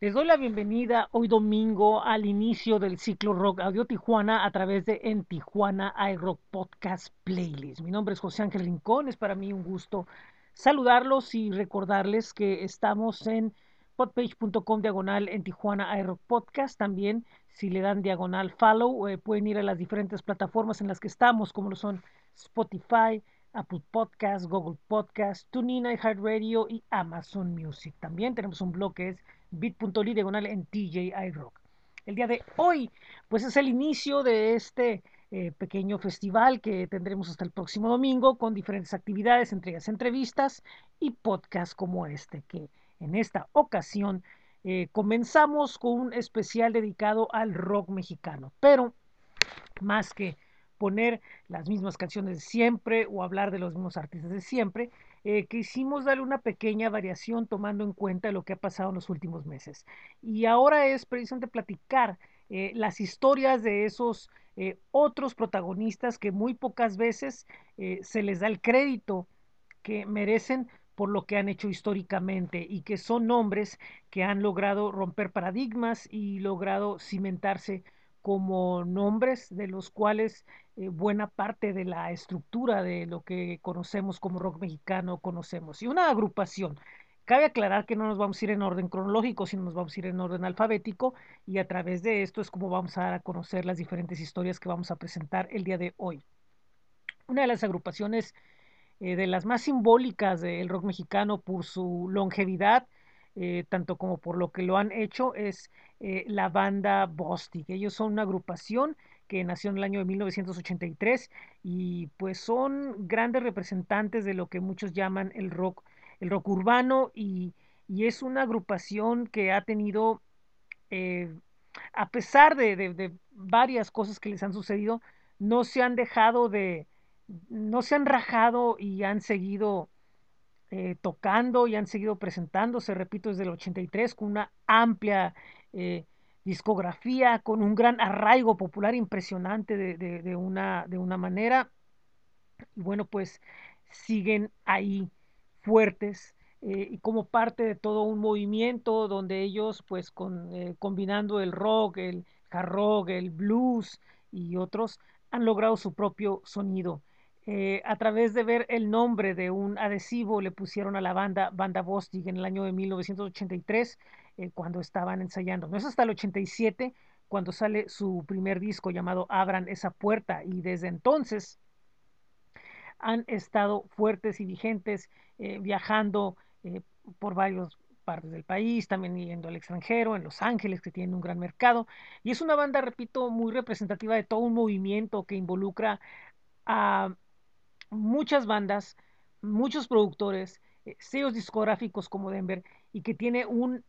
Les doy la bienvenida hoy domingo al inicio del ciclo Rock Audio Tijuana a través de En Tijuana iRock Podcast Playlist. Mi nombre es José Ángel Rincón, es para mí un gusto saludarlos y recordarles que estamos en podpage.com diagonal en Tijuana iRock Podcast. También si le dan diagonal follow eh, pueden ir a las diferentes plataformas en las que estamos como lo son Spotify, Apple Podcast, Google Podcast, TuneIn, iHeartRadio y Amazon Music. También tenemos un blog que es bit.ly diagonal en TJ Rock. El día de hoy, pues es el inicio de este eh, pequeño festival que tendremos hasta el próximo domingo con diferentes actividades, entregas, entrevistas y podcasts como este, que en esta ocasión eh, comenzamos con un especial dedicado al rock mexicano. Pero más que poner las mismas canciones de siempre o hablar de los mismos artistas de siempre, eh, quisimos darle una pequeña variación tomando en cuenta lo que ha pasado en los últimos meses. Y ahora es precisamente platicar eh, las historias de esos eh, otros protagonistas que muy pocas veces se les da el crédito que merecen por lo que han hecho históricamente y que son nombres que han logrado romper paradigmas y logrado cimentarse como nombres de los cuales eh, buena parte de la estructura de lo que conocemos como rock mexicano conocemos. Y una agrupación. Cabe aclarar que no nos vamos a ir en orden cronológico, sino nos vamos a ir en orden alfabético y a través de esto es como vamos a dar a conocer las diferentes historias que vamos a presentar el día de hoy. Una de las agrupaciones eh, de las más simbólicas del rock mexicano por su longevidad, eh, tanto como por lo que lo han hecho, es la banda Bostic. Ellos son una agrupación que nació en el año de 1983 y pues son grandes representantes de lo que muchos llaman el rock, el rock urbano y, es una agrupación que ha tenido, eh, a pesar de, varias cosas que les han sucedido, no se han dejado de, no se han rajado y han seguido eh, tocando y han seguido presentándose, repito, desde el 83 con una amplia eh, discografía, con un gran arraigo popular impresionante de, una, de una manera. Y bueno, pues siguen ahí fuertes eh, y como parte de todo un movimiento donde ellos, pues con, eh, combinando el rock, el hard rock, el blues y otros, han logrado su propio sonido. A través de ver el nombre de un adhesivo le pusieron a la banda Banda Bostig en el año de 1983 eh, cuando estaban ensayando. No es hasta el 87 cuando sale su primer disco llamado Abran esa puerta y desde entonces han estado fuertes y vigentes eh, viajando eh, por varias partes del país, también yendo al extranjero, en Los Ángeles, que tienen un gran mercado. Y es una banda, repito, muy representativa de todo un movimiento que involucra a muchas bandas, muchos productores, sellos discográficos como Denver, y que tiene un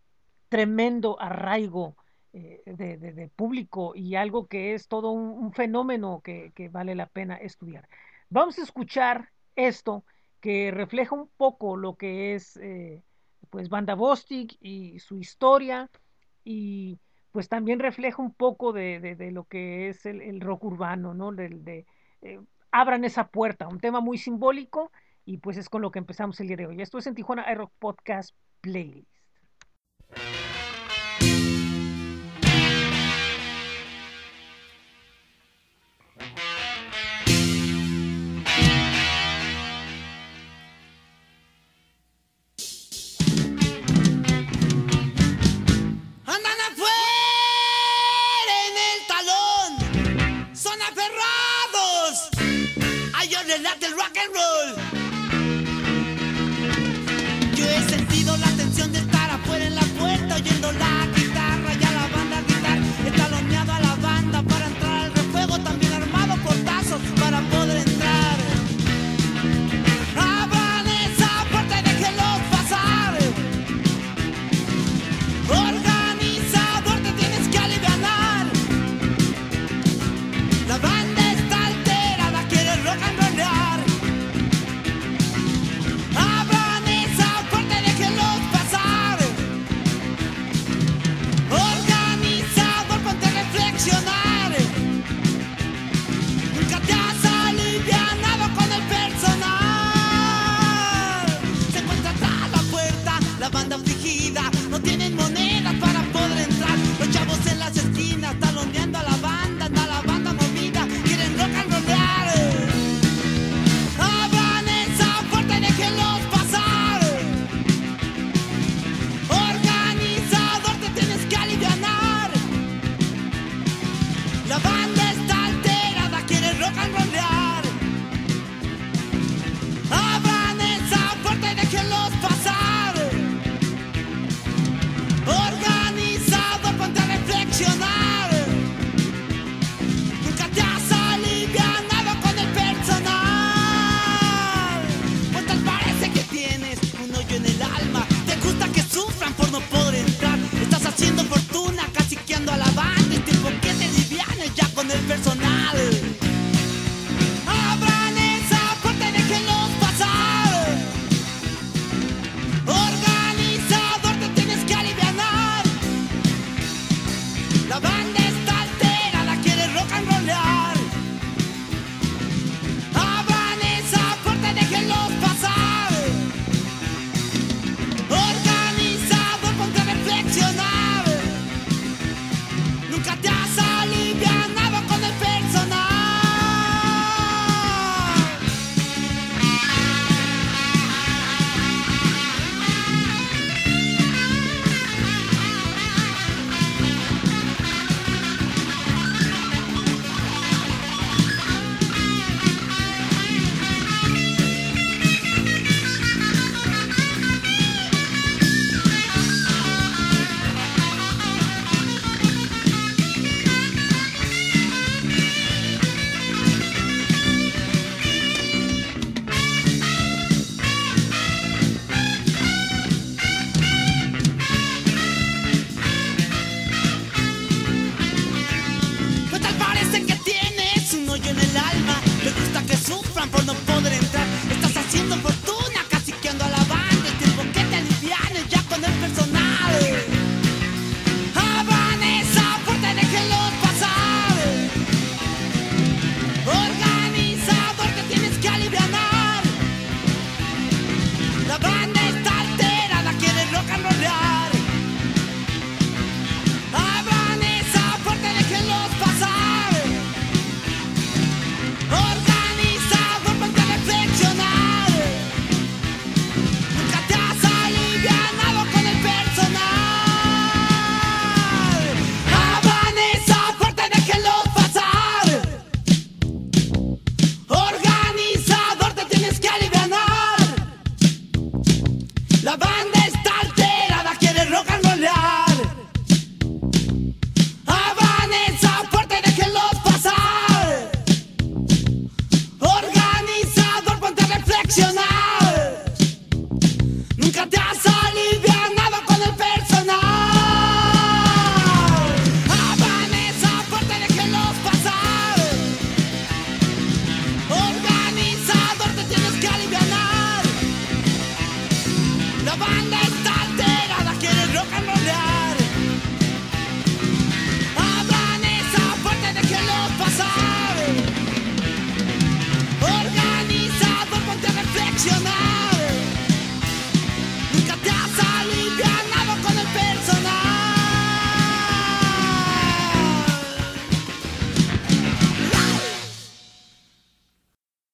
tremendo arraigo eh, de, público y algo que es todo un, fenómeno que, vale la pena estudiar. Vamos a escuchar esto que refleja un poco lo que es eh, pues Banda Bostic y su historia y pues también refleja un poco de, lo que es el, rock urbano, ¿no? De, eh, abran esa puerta, un tema muy simbólico y pues es con lo que empezamos el día de hoy. Esto es en Tijuana Rock Podcast Playlist.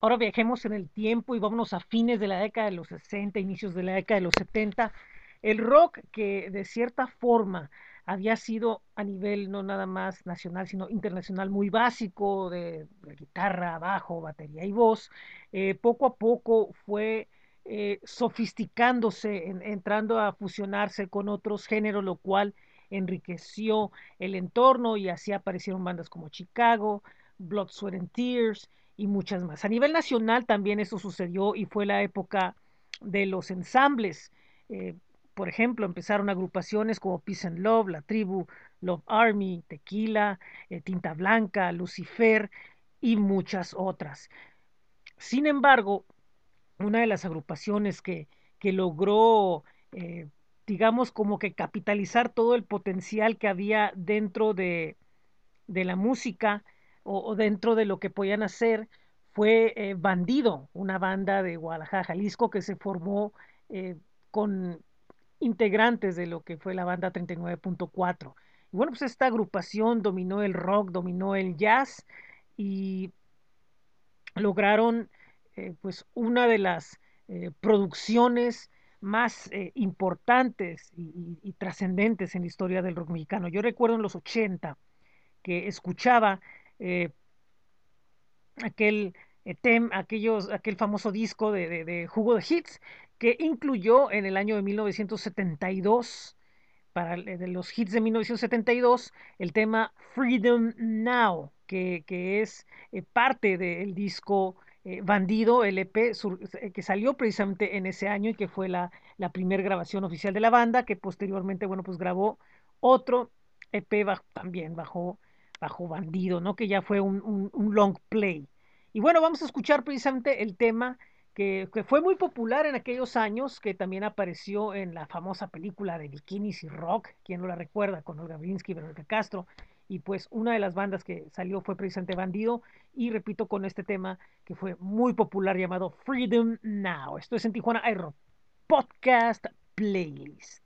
Ahora viajemos en el tiempo y vámonos a fines de la década de los 60, inicios de la década de los 70. El rock que de cierta forma había sido a nivel no nada más nacional, sino internacional muy básico de, guitarra, bajo, batería y voz, eh, poco a poco fue eh, sofisticándose, entrando a fusionarse con otros géneros, lo cual enriqueció el entorno y así aparecieron bandas como Chicago, Blood, Sweat and Tears y muchas más. A nivel nacional también eso sucedió y fue la época de los ensambles. Eh, por ejemplo, empezaron agrupaciones como Peace and Love, La Tribu, Love Army, Tequila, eh, Tinta Blanca, Lucifer y muchas otras. Sin embargo, una de las agrupaciones que, que logró, eh, digamos, como que capitalizar todo el potencial que había dentro de, de la música o, dentro de lo que podían hacer fue eh, Bandido, una banda de Guadalajara, Jalisco, que se formó con integrantes de lo que fue la banda 39.4. Y bueno, pues esta agrupación dominó el rock, dominó el jazz y lograron eh, pues una de las eh, producciones más eh, importantes y, trascendentes en la historia del rock mexicano. Yo recuerdo en los 80 que escuchaba aquel tem, aquellos, aquel famoso disco de, de, de, Jugo de Hits que incluyó en el año de 1972, para de los hits de 1972, el tema Freedom Now, que, que es eh, parte del disco eh, Bandido, LP, eh, que salió precisamente en ese año y que fue la, la primera grabación oficial de la banda, que posteriormente, bueno, pues grabó otro EP también bajo, bajo Bandido, ¿no? Que ya fue un, un, long play. Y bueno, vamos a escuchar precisamente el tema que, fue muy popular en aquellos años, que también apareció en la famosa película de Bikinis y Rock, quien no la recuerda, con Olga Brinsky y Verónica Castro. Y pues una de las bandas que salió fue precisamente Bandido, y repito con este tema que fue muy popular llamado Freedom Now. Esto es en Tijuana Aero Podcast Playlist.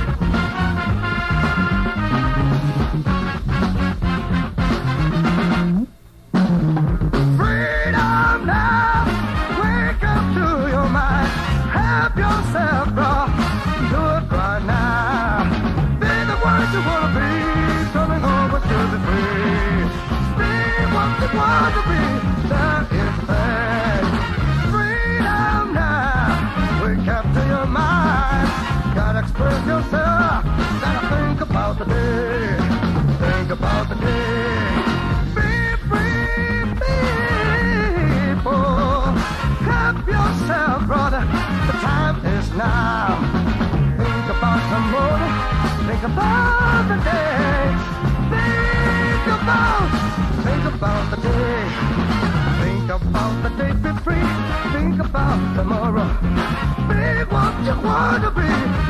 about the day. Think about, think about the day. Think about the day be free. Think about tomorrow. Be what you wanna be.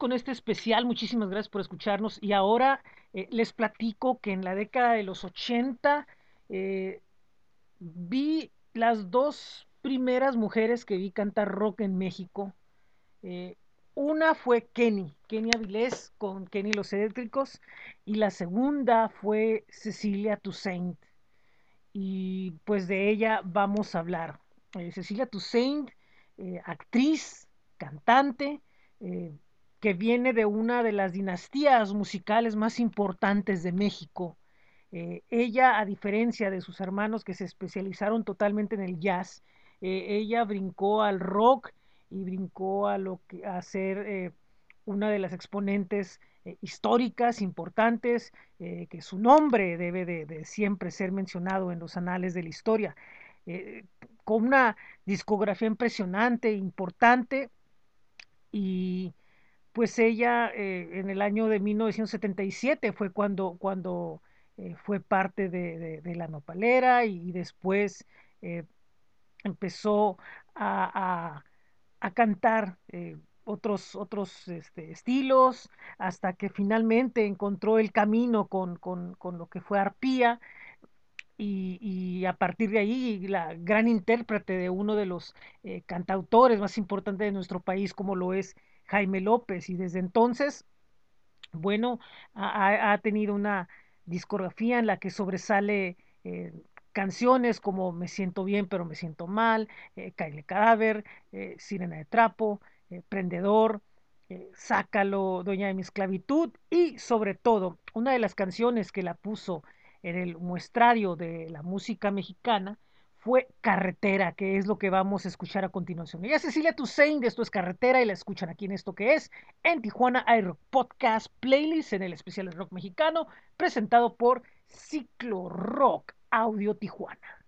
Con este especial, muchísimas gracias por escucharnos y ahora eh, les platico que en la década de los 80 eh, vi las dos primeras mujeres que vi cantar rock en México. Eh, una fue Kenny, Kenny Avilés con Kenny Los Eléctricos y la segunda fue Cecilia Toussaint. Y pues de ella vamos a hablar. Cecilia Toussaint, actriz, cantante, que viene de una de las dinastías musicales más importantes de México. Eh, ella, a diferencia de sus hermanos que se especializaron totalmente en el jazz, eh, ella brincó al rock y brincó a lo que a ser eh, una de las exponentes históricas importantes, que su nombre debe de, de, siempre ser mencionado en los anales de la historia, con una discografía impresionante, importante y pues ella eh, en el año de 1977 fue cuando, cuando eh, fue parte de, la nopalera y, después eh, empezó a, cantar otros, otros este, estilos hasta que finalmente encontró el camino con, lo que fue arpía. Y, y, a partir de ahí la gran intérprete de uno de los cantautores más importantes de nuestro país como lo es Jaime López y desde entonces, bueno, ha, tenido una discografía en la que sobresale eh, canciones como Me siento bien pero me siento mal, eh, Cadáver, eh, Sirena de Trapo, eh, Prendedor, Sácalo, Dueña de mi esclavitud y sobre todo una de las canciones que la puso en el muestrario de la música mexicana fue Carretera, que es lo que vamos a escuchar a continuación. Ella es Cecilia Toussaint Esto es Carretera y la escuchan aquí en esto que es en Tijuana Air Podcast Playlist en el especial rock mexicano presentado por Ciclo Rock Audio Tijuana.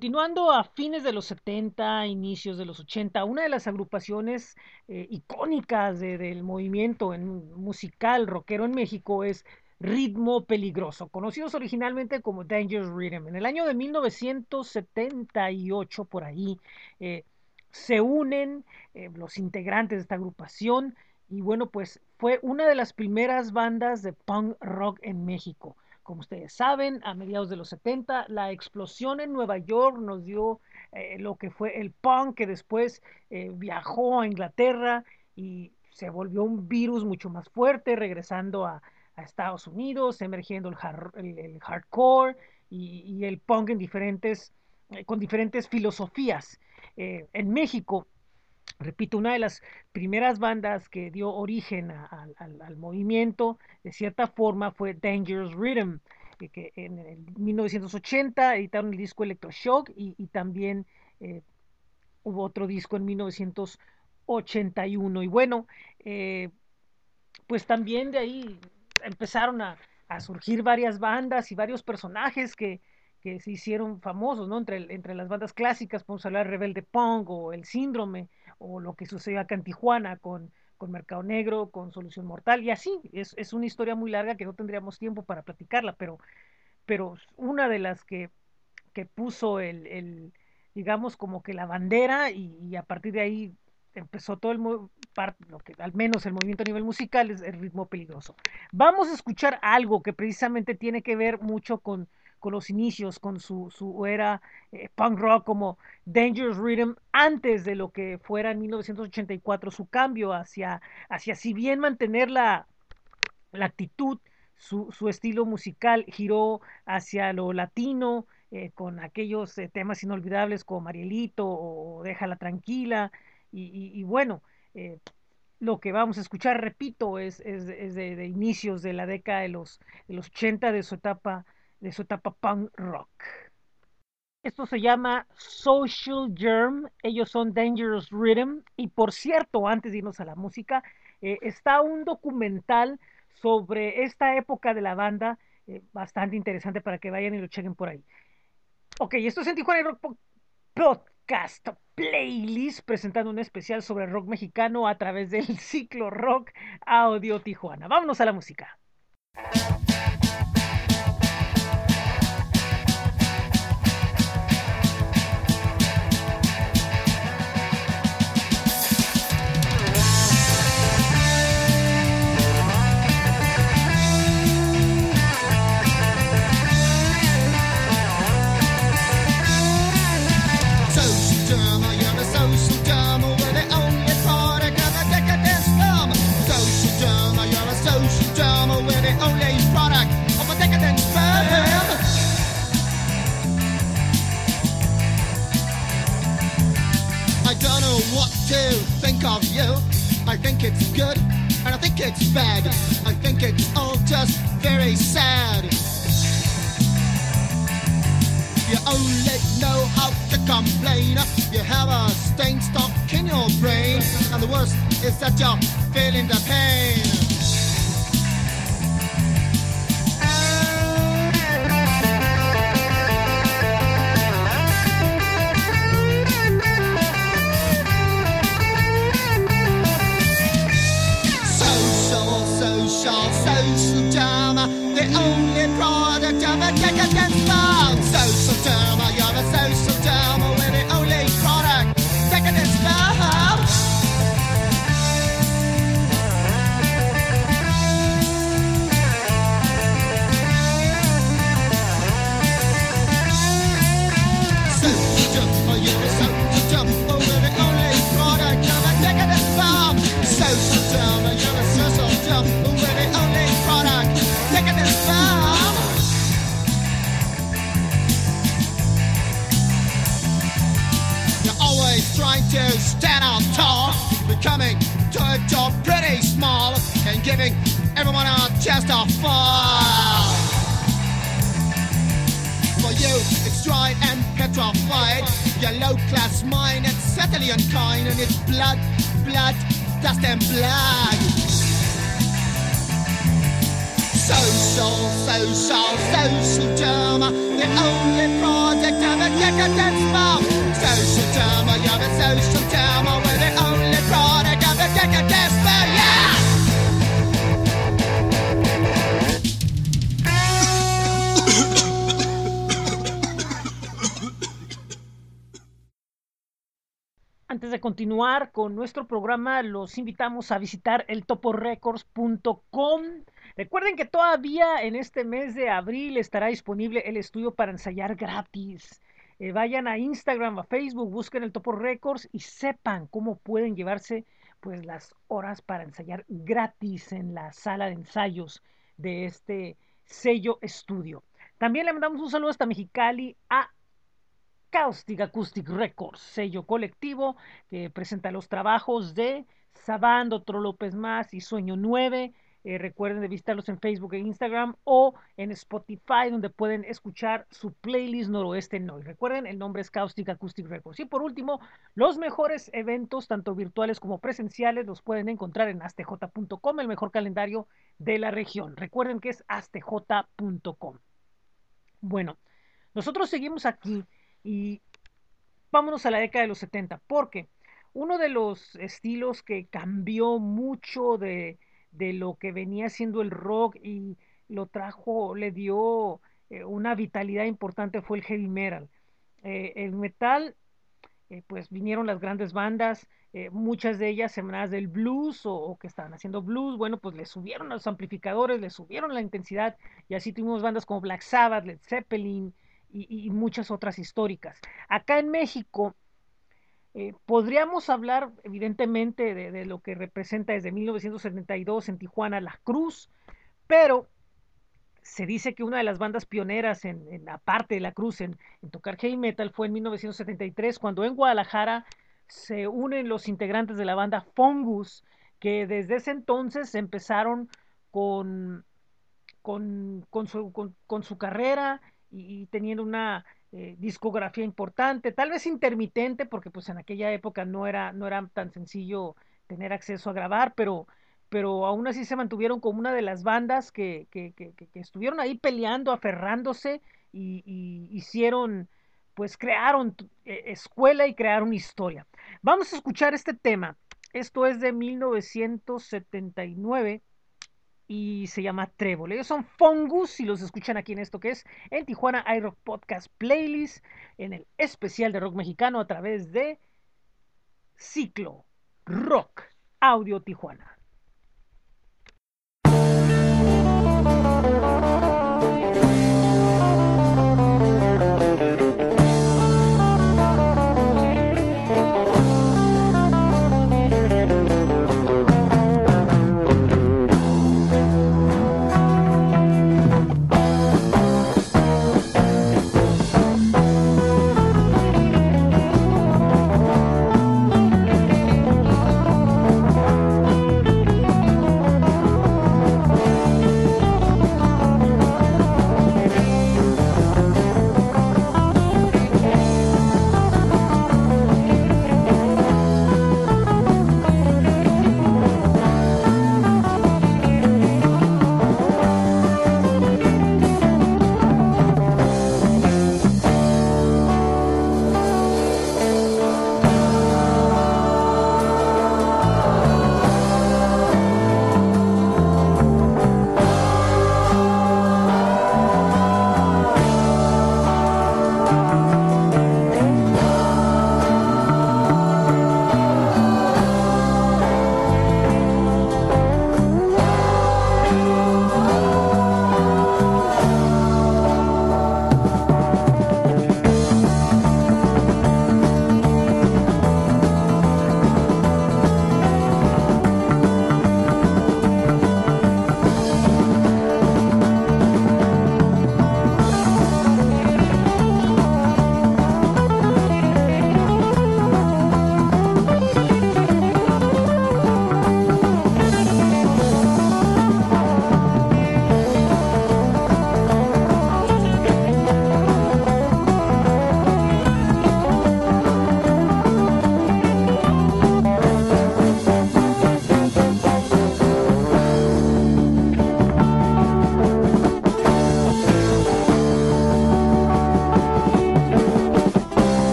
Continuando a fines de los 70, inicios de los 80, una de las agrupaciones eh, icónicas de, del movimiento en musical rockero en México es Ritmo Peligroso, conocidos originalmente como Dangerous Rhythm. En el año de 1978, por ahí, eh, se unen eh, los integrantes de esta agrupación y bueno, pues fue una de las primeras bandas de punk rock en México. Como ustedes saben, a mediados de los 70, la explosión en Nueva York nos dio eh, lo que fue el punk, que después eh, viajó a Inglaterra y se volvió un virus mucho más fuerte, regresando a, Estados Unidos, emergiendo el, hard, el, hardcore y, el punk en diferentes, eh, con diferentes filosofías. En México, repito, una de las primeras bandas que dio origen al, movimiento, de cierta forma, fue Dangerous Rhythm, eh, que en el 1980 editaron el disco Electroshock y, y también eh, hubo otro disco en 1981. Y bueno, eh, pues también de ahí empezaron a, surgir varias bandas y varios personajes que, se hicieron famosos, ¿no? Entre, entre las bandas clásicas, podemos hablar de Rebelde Punk o El Síndrome, o lo que sucedió acá en Tijuana con, con Mercado Negro, con Solución Mortal, y así, es, es, una historia muy larga que no tendríamos tiempo para platicarla, pero, pero una de las que, que puso el, el, digamos, como que la bandera, y, a partir de ahí empezó todo el lo que al menos el movimiento a nivel musical es el ritmo peligroso. Vamos a escuchar algo que precisamente tiene que ver mucho con con los inicios, con su, su era eh, punk rock como Dangerous Rhythm, antes de lo que fuera en 1984 su cambio hacia, hacia si bien mantener la, la actitud, su, su, estilo musical giró hacia lo latino, eh, con aquellos eh, temas inolvidables como Marielito o Déjala Tranquila, y, y, bueno, lo que vamos a escuchar, repito, es, es, es de, de, inicios de la década de los, de los 80 de su etapa de su etapa punk rock. Esto se llama Social Germ, ellos son Dangerous Rhythm y por cierto, antes de irnos a la música, eh, está un documental sobre esta época de la banda, eh, bastante interesante para que vayan y lo chequen por ahí. Ok, esto es en Tijuana Rock Podcast Playlist, presentando un especial sobre rock mexicano a través del ciclo Rock Audio Tijuana. Vámonos a la música. To think of you. I think it's good, and I think it's bad. I think it's all just very sad. You only know how to complain. You have a stain stuck in your brain, and the worst is that you're feeling the pain. only product of a decadent soul. Giving everyone a chest to fall. For you, it's dry and petrified. Your low class mind, it's certainly unkind, and it's blood, blood, dust and blood. Social, social, social drama, the only project of a decadent spark. Social drama, you're a social drama, we're the only product of a decadent spark, De continuar con nuestro programa, los invitamos a visitar eltoporecords.com. Recuerden que todavía en este mes de abril estará disponible el estudio para ensayar gratis. Eh, vayan a Instagram, a Facebook, busquen el Topo Records y sepan cómo pueden llevarse pues las horas para ensayar gratis en la sala de ensayos de este sello estudio. También le mandamos un saludo hasta Mexicali a Caustic Acoustic Records, sello colectivo que presenta los trabajos de Sabando, Otro López Más y Sueño 9. Eh, recuerden de visitarlos en Facebook e Instagram o en Spotify, donde pueden escuchar su playlist Noroeste Noise. Recuerden, el nombre es Caustic Acoustic Records. Y por último, los mejores eventos, tanto virtuales como presenciales, los pueden encontrar en astj.com, el mejor calendario de la región. Recuerden que es astj.com. Bueno, nosotros seguimos aquí y vámonos a la década de los 70, porque uno de los estilos que cambió mucho de, de lo que venía siendo el rock y lo trajo, le dio eh, una vitalidad importante fue el heavy metal. Eh, el metal, eh, pues vinieron las grandes bandas, muchas de ellas semanas del blues o, o, que estaban haciendo blues, bueno, pues le subieron los amplificadores, le subieron la intensidad y así tuvimos bandas como Black Sabbath, Led Zeppelin, y, muchas otras históricas. Acá en México eh, podríamos hablar evidentemente de, lo que representa desde 1972 en Tijuana La Cruz, pero se dice que una de las bandas pioneras en, en la parte de La Cruz en, en, tocar heavy metal fue en 1973 cuando en Guadalajara se unen los integrantes de la banda Fungus que desde ese entonces empezaron con, con, con, su, con su carrera y, teniendo una eh, discografía importante, tal vez intermitente, porque pues en aquella época no era, no era tan sencillo tener acceso a grabar, pero, pero aún así se mantuvieron como una de las bandas que, que, que, estuvieron ahí peleando, aferrándose y, y, hicieron, pues crearon eh, escuela y crearon historia. Vamos a escuchar este tema. Esto es de 1979 y se llama Trébol. Ellos son Fungus y los escuchan aquí en esto que es en Tijuana iRock Podcast Playlist en el especial de rock mexicano a través de Ciclo Rock Audio Tijuana.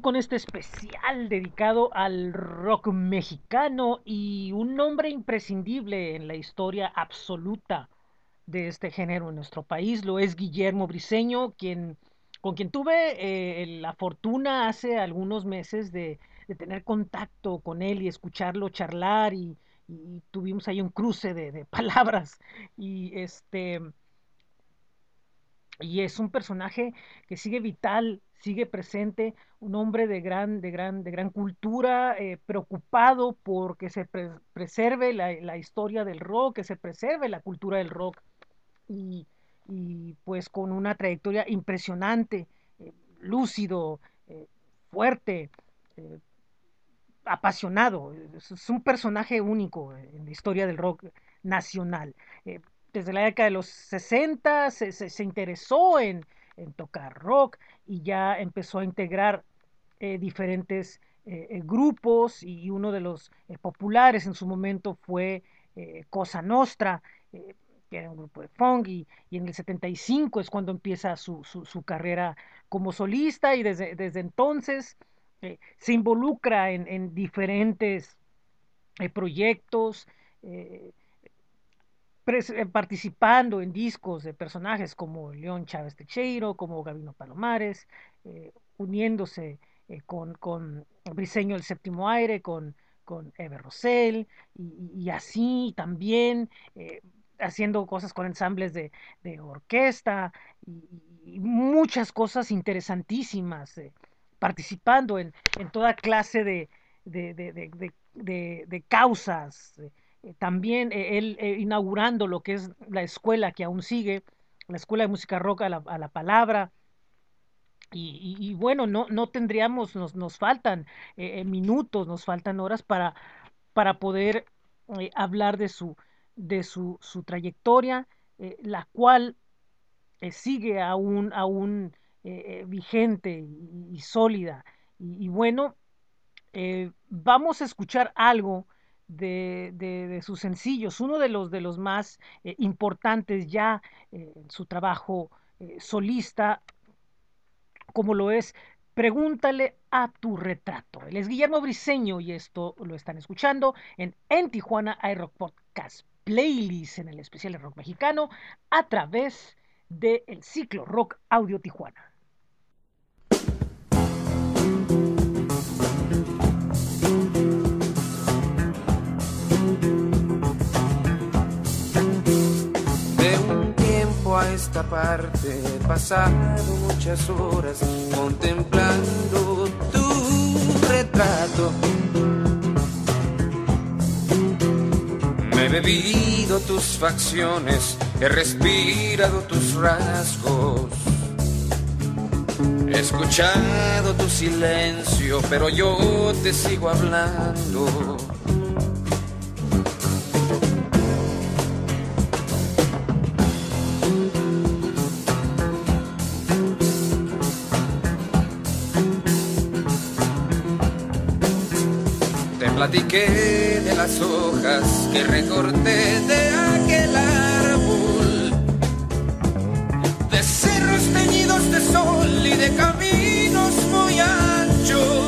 Con este especial dedicado al rock mexicano y un nombre imprescindible en la historia absoluta de este género en nuestro país. Lo es Guillermo Briseño, quien, con quien tuve eh, la fortuna hace algunos meses de, tener contacto con él y escucharlo charlar y, y tuvimos ahí un cruce de, de palabras. Y este y es un personaje que sigue vital, sigue presente, un hombre de gran, de gran, de gran cultura, eh, preocupado por que se pre preserve la, la, historia del rock, que se preserve la cultura del rock, y, y pues con una trayectoria impresionante, eh, lúcido, eh, fuerte, apasionado, es, un personaje único en la historia del rock nacional. Desde la década de los 60 se, se, se interesó en, en, tocar rock y ya empezó a integrar eh, diferentes eh, eh grupos y uno de los populares en su momento fue Cosa Nostra, que era un grupo de funk y, y, en el 75 es cuando empieza su, su, carrera como solista y desde, desde entonces se involucra en, en diferentes proyectos, participando en discos de personajes como León Chávez Techeiro, como Gabino Palomares, eh, uniéndose eh, con, con, Briseño el Séptimo Aire, con, con Eber Rosell, y, así también eh, haciendo cosas con ensambles de, de orquesta y, muchas cosas interesantísimas, eh, participando en, en, toda clase de, de, de causas eh, también eh, él eh, inaugurando lo que es la escuela que aún sigue, la escuela de música rock a la, a la palabra. Y, y, bueno, no, no tendríamos, nos, nos faltan eh, minutos, nos faltan horas para, para poder eh, hablar de su, de su, su trayectoria, eh, la cual sigue aún, aún vigente y, sólida. Y, bueno, vamos a escuchar algo de, de, sus sencillos, uno de los, de los más eh, importantes ya eh, en su trabajo eh, solista, como lo es Pregúntale a tu retrato. Él es Guillermo Briseño y esto lo están escuchando en, en Tijuana iRock Podcast Playlist en el especial de rock mexicano a través del de ciclo Rock Audio Tijuana. Esta parte he pasado muchas horas contemplando tu retrato. Me he bebido tus facciones, he respirado tus rasgos. He escuchado tu silencio, pero yo te sigo hablando. Platiqué de las hojas que recorté de aquel árbol, de cerros teñidos de sol y de caminos muy anchos.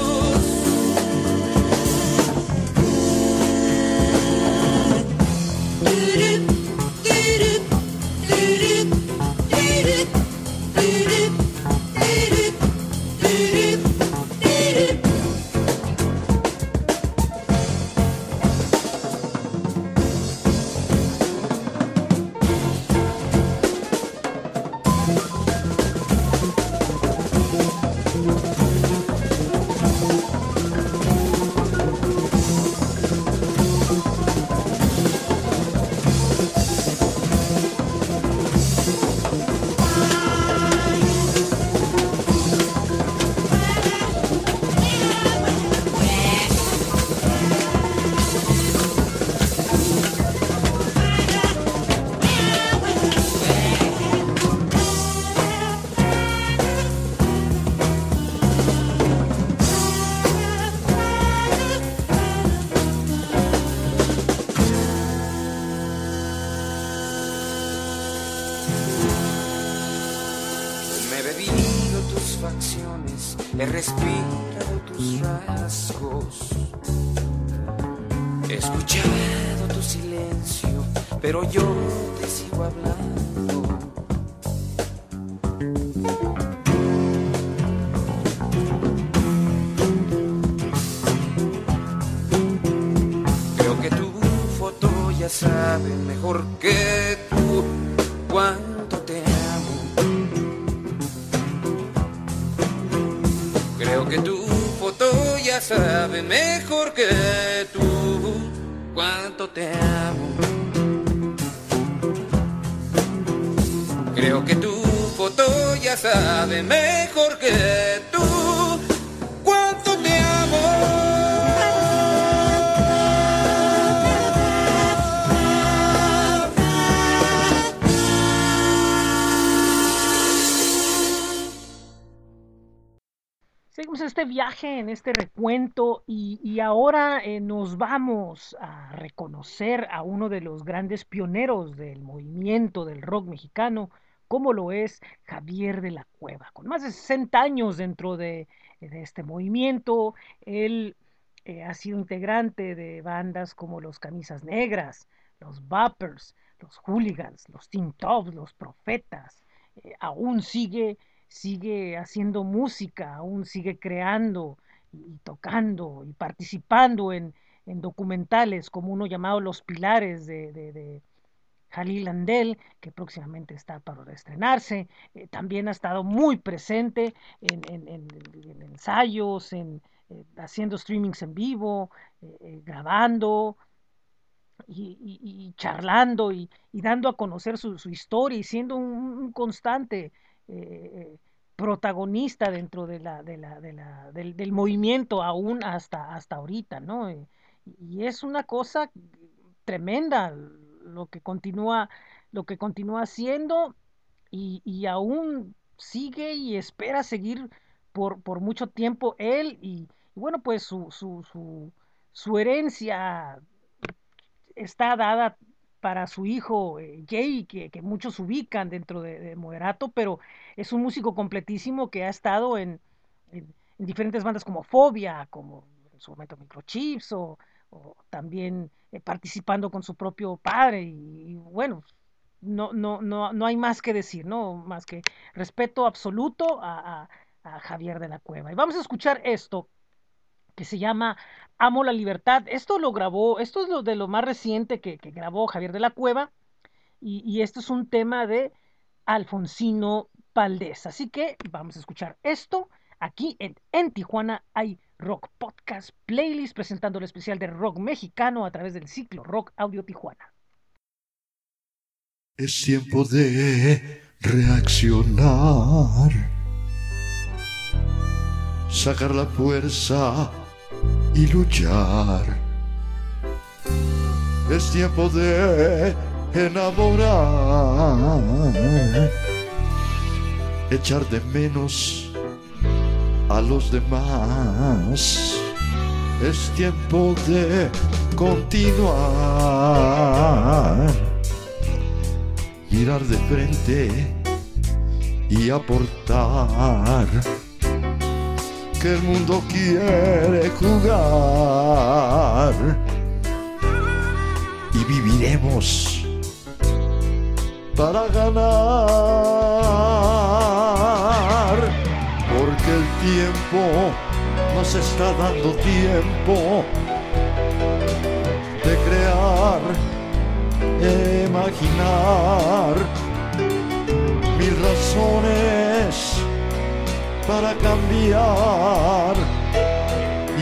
Este viaje, en este recuento y, ahora eh, nos vamos a reconocer a uno de los grandes pioneros del movimiento del rock mexicano, como lo es Javier de la Cueva. Con más de 60 años dentro de, este movimiento, él eh, ha sido integrante de bandas como los Camisas Negras, los Vapors, los Hooligans, los Teen Tops, los Profetas. Eh, aún sigue sigue haciendo música, aún sigue creando y tocando y participando en, en documentales como uno llamado Los Pilares de, de, Jalil Andel, que próximamente está para estrenarse. Eh, también ha estado muy presente en, en, en, en ensayos, en, eh, haciendo streamings en vivo, eh, grabando. Y, charlando y, dando a conocer su, su historia y siendo un constante eh, protagonista dentro de la, de la, de la, del, del, movimiento aún hasta, hasta ahorita, ¿no? Eh, y es una cosa tremenda lo que continúa, lo que continúa haciendo y, y aún sigue y espera seguir por, por mucho tiempo él y, y bueno, pues su, su, su, su herencia está dada para su hijo eh, Jay, que, muchos ubican dentro de, de, Moderato, pero es un músico completísimo que ha estado en, en, en diferentes bandas como Fobia, como en su momento Microchips, o, también eh, participando con su propio padre. Y, bueno, no, no, no, no hay más que decir, ¿no? Más que respeto absoluto a Javier de la Cueva. Y vamos a escuchar esto que se llama Amo la Libertad. Esto lo grabó, esto es lo de lo más reciente que, que grabó Javier de la Cueva y, y, esto es un tema de Alfonsino Valdés. Así que vamos a escuchar esto. Aquí en, en Tijuana hay Rock Podcast Playlist presentando el especial de rock mexicano a través del ciclo Rock Audio Tijuana. Es tiempo de reaccionar, sacar la fuerza y luchar. Es tiempo de enamorar, echar de menos a los demás. Es tiempo de continuar, mirar de frente y aportar que el mundo quiere jugar. Y viviremos para ganar. Porque el tiempo nos está dando tiempo de crear imaginar mil razones para cambiar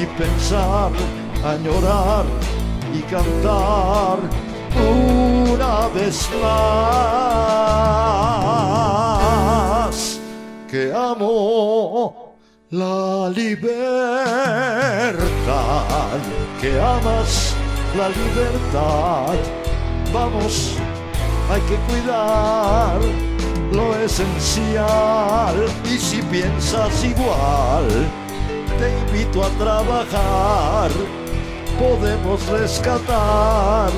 y pensar, añorar y cantar una vez más que amo la libertad, que amas la libertad. Vamos, hay que cuidar lo esencial y si piensas igual, te invito a trabajar, podemos rescatar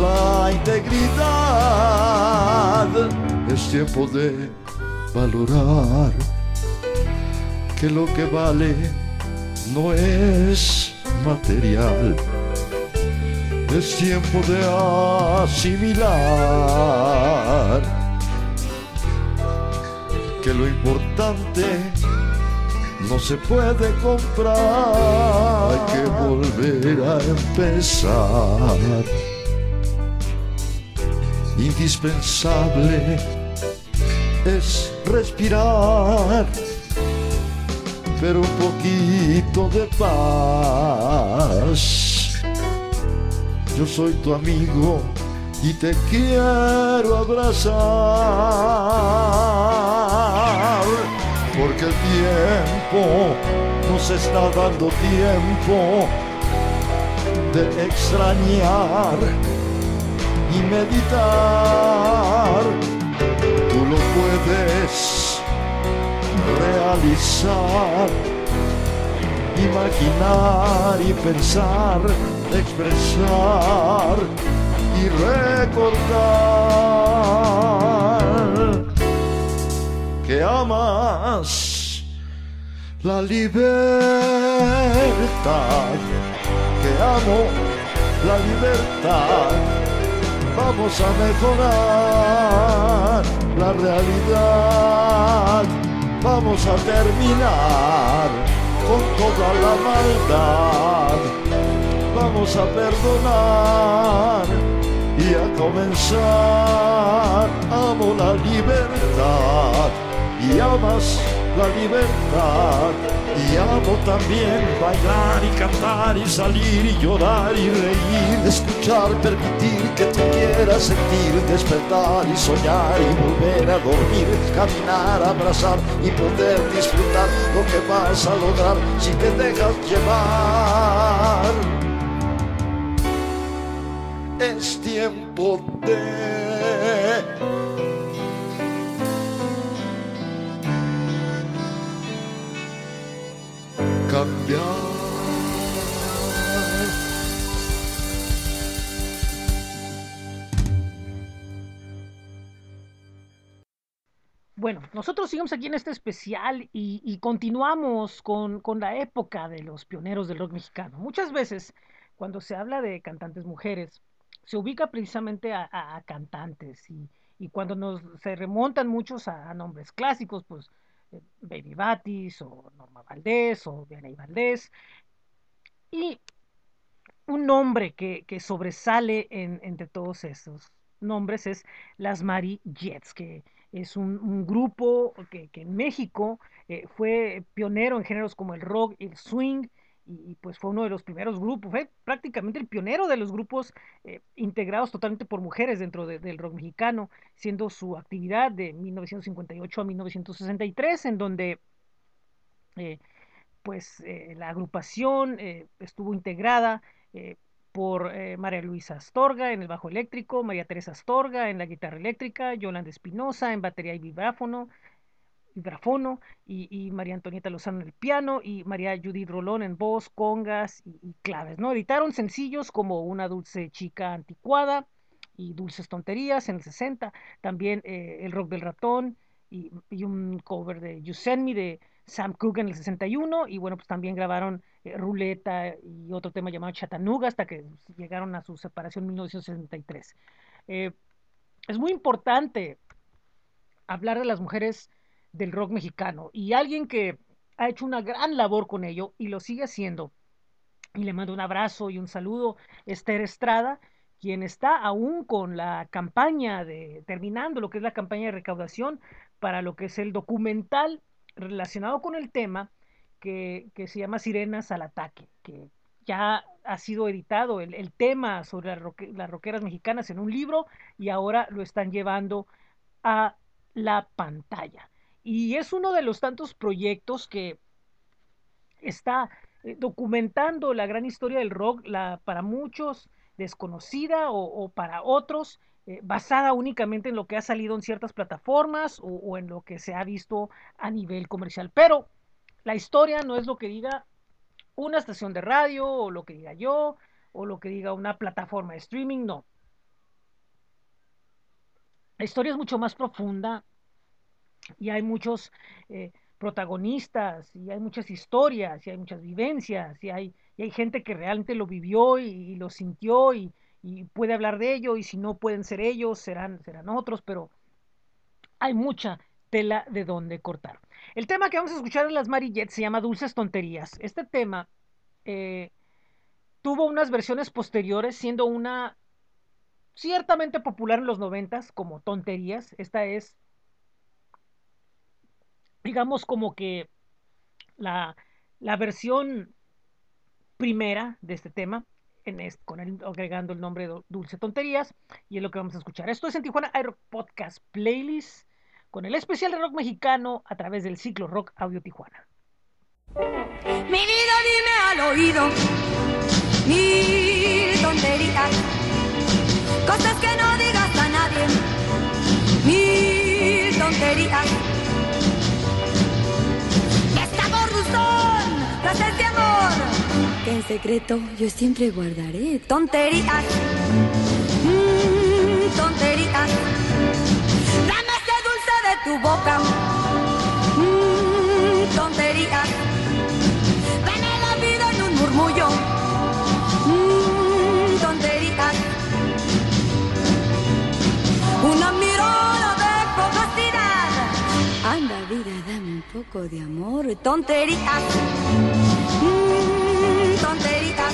la integridad. Es tiempo de valorar que lo que vale no es material. Es tiempo de asimilar que lo importante no se puede comprar. Hay que volver a empezar. Indispensable es respirar, pero un poquito de paz. Yo soy tu amigo y te quiero abrazar, porque el tiempo nos está dando tiempo de extrañar y meditar. Tú lo puedes realizar, imaginar y pensar, expresar y recordar que amas la libertad, que amo la libertad. Vamos a mejorar la realidad, vamos a terminar con toda la maldad, vamos a perdonar y a comenzar. Amo la libertad y amas la libertad. Y amo también bailar y cantar y salir y llorar y reír, escuchar, permitir que tú quieras sentir, despertar y soñar y volver a dormir, caminar, abrazar y poder disfrutar lo que vas a lograr si te dejas llevar es tiempo de cambiar. Bueno, nosotros seguimos aquí en este especial y, y continuamos con, con la época de los pioneros del rock mexicano. Muchas veces, cuando se habla de cantantes mujeres, se ubica precisamente a, cantantes y, y cuando nos se remontan muchos a, nombres clásicos, pues eh, Baby Batis o Norma Valdés o Vianey Valdés. Y un nombre que, que sobresale en- entre todos esos nombres es las Mary Jets, que es un, grupo que, que en México eh, fue pionero en géneros como el rock el swing, y, pues fue uno de los primeros grupos, fue prácticamente el pionero de los grupos eh, integrados totalmente por mujeres dentro de- del rock mexicano, siendo su actividad de 1958 a 1963, en donde eh, pues eh, la agrupación estuvo integrada por María Luisa Astorga en el bajo eléctrico, María Teresa Astorga en la guitarra eléctrica, Yolanda Espinosa en batería y vibráfono, vibrafono y, María Antonieta Lozano en el piano y María Judith Rolón en voz, congas y, claves, ¿no? Editaron sencillos como Una dulce chica anticuada y Dulces tonterías en el 60, también eh, El rock del ratón y, y un cover de You Send Me de Sam Cooke en el 61 y bueno, pues también grabaron eh, Ruleta y otro tema llamado Chattanooga hasta que llegaron a su separación en 1963. Eh, es muy importante hablar de las mujeres del rock mexicano y alguien que ha hecho una gran labor con ello y lo sigue haciendo. Y le mando un abrazo y un saludo, Esther Estrada, quien está aún con la campaña de, terminando lo que es la campaña de recaudación para lo que es el documental relacionado con el tema que, que se llama Sirenas al Ataque, que ya ha sido editado el, el tema sobre las, roque, las rockeras mexicanas en un libro y ahora lo están llevando a la pantalla. Y es uno de los tantos proyectos que está eh, documentando la gran historia del rock, la para muchos desconocida o, para otros eh, basada únicamente en lo que ha salido en ciertas plataformas o, en lo que se ha visto a nivel comercial. Pero la historia no es lo que diga una estación de radio o lo que diga yo o lo que diga una plataforma de streaming, no. La historia es mucho más profunda y hay muchos eh, protagonistas y hay muchas historias y hay muchas vivencias y hay, y hay gente que realmente lo vivió y, lo sintió y, y, puede hablar de ello y si no pueden ser ellos serán, serán otros, pero hay mucha tela de donde cortar. El tema que vamos a escuchar en las Marillettes se llama Dulces Tonterías. Este tema eh, tuvo unas versiones posteriores, siendo una ciertamente popular en los noventas como Tonterías. Esta es, digamos, como que la, la versión primera de este tema. En con el, agregando el nombre Dulce Tonterías y es lo que vamos a escuchar. Esto es en Tijuana Aero Podcast Playlist con el especial de rock mexicano a través del ciclo Rock Audio Tijuana. Mi vida dime al oído mil tonterías, cosas que no digas a nadie, mil tonterías. Clases de amor, que en secreto yo siempre guardaré tonterías, mmm, tonterías. Dame ese dulce de tu boca, poco de amor, tonterías. Mmm, tonterías.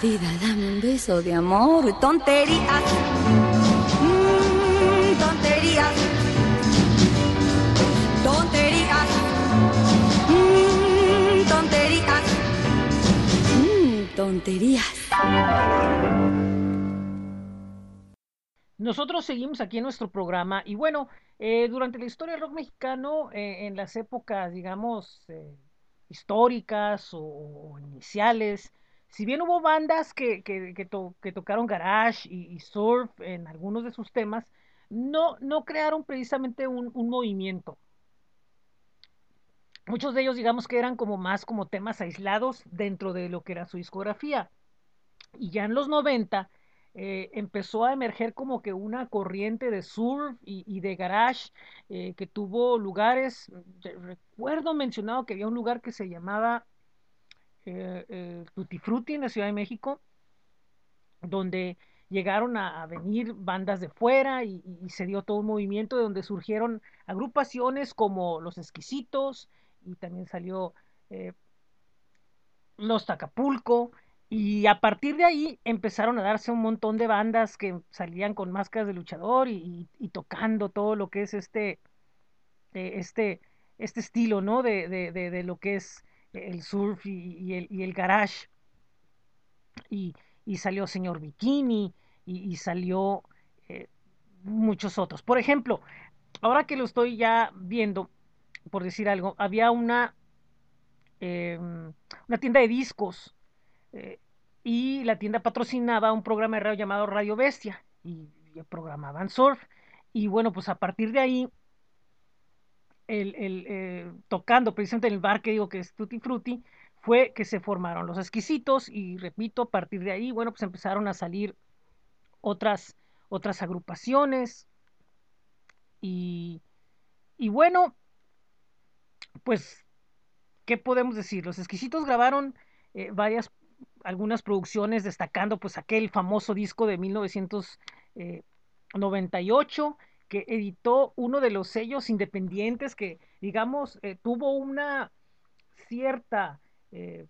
Vida, dame un beso de amor, tonterías. Mmm, tonterías. Tonterías. Mmm, tonterías. Mmm, tonterías. Nosotros seguimos aquí en nuestro programa y bueno, eh, durante la historia del rock mexicano, eh, en las épocas, digamos, eh, históricas o, iniciales, si bien hubo bandas que, que, que, to, que tocaron garage y, surf en algunos de sus temas, no, no crearon precisamente un, un movimiento. Muchos de ellos, digamos que eran como más como temas aislados dentro de lo que era su discografía. Y ya en los 90 eh, empezó a emerger como que una corriente de surf y, y de garage eh, que tuvo lugares, recuerdo mencionado que había un lugar que se llamaba eh, Frutti en la Ciudad de México, donde llegaron a, venir bandas de fuera y, se dio todo un movimiento de donde surgieron agrupaciones como Los Exquisitos y también salió Los Tacapulco, y a partir de ahí empezaron a darse un montón de bandas que salían con máscaras de luchador y, tocando todo lo que es este, eh, este, este estilo, ¿no? De, de, de, lo que es el surf y, el, y el, garage. Y, salió Señor Bikini y, salió eh, muchos otros. Por ejemplo, ahora que lo estoy ya viendo, por decir algo, había una, eh, una tienda de discos eh, y la tienda patrocinaba un programa de radio llamado Radio Bestia y, y programaban surf. Y bueno, pues a partir de ahí, el, el, eh, tocando precisamente en el bar que digo que es Tutti Frutti, fue que se formaron los exquisitos y repito, a partir de ahí, bueno, pues empezaron a salir otras, otras agrupaciones y, y bueno, pues, ¿qué podemos decir? Los exquisitos grabaron eh, varias algunas producciones destacando pues aquel famoso disco de 1998 que editó uno de los sellos independientes que digamos eh, tuvo una cierta eh,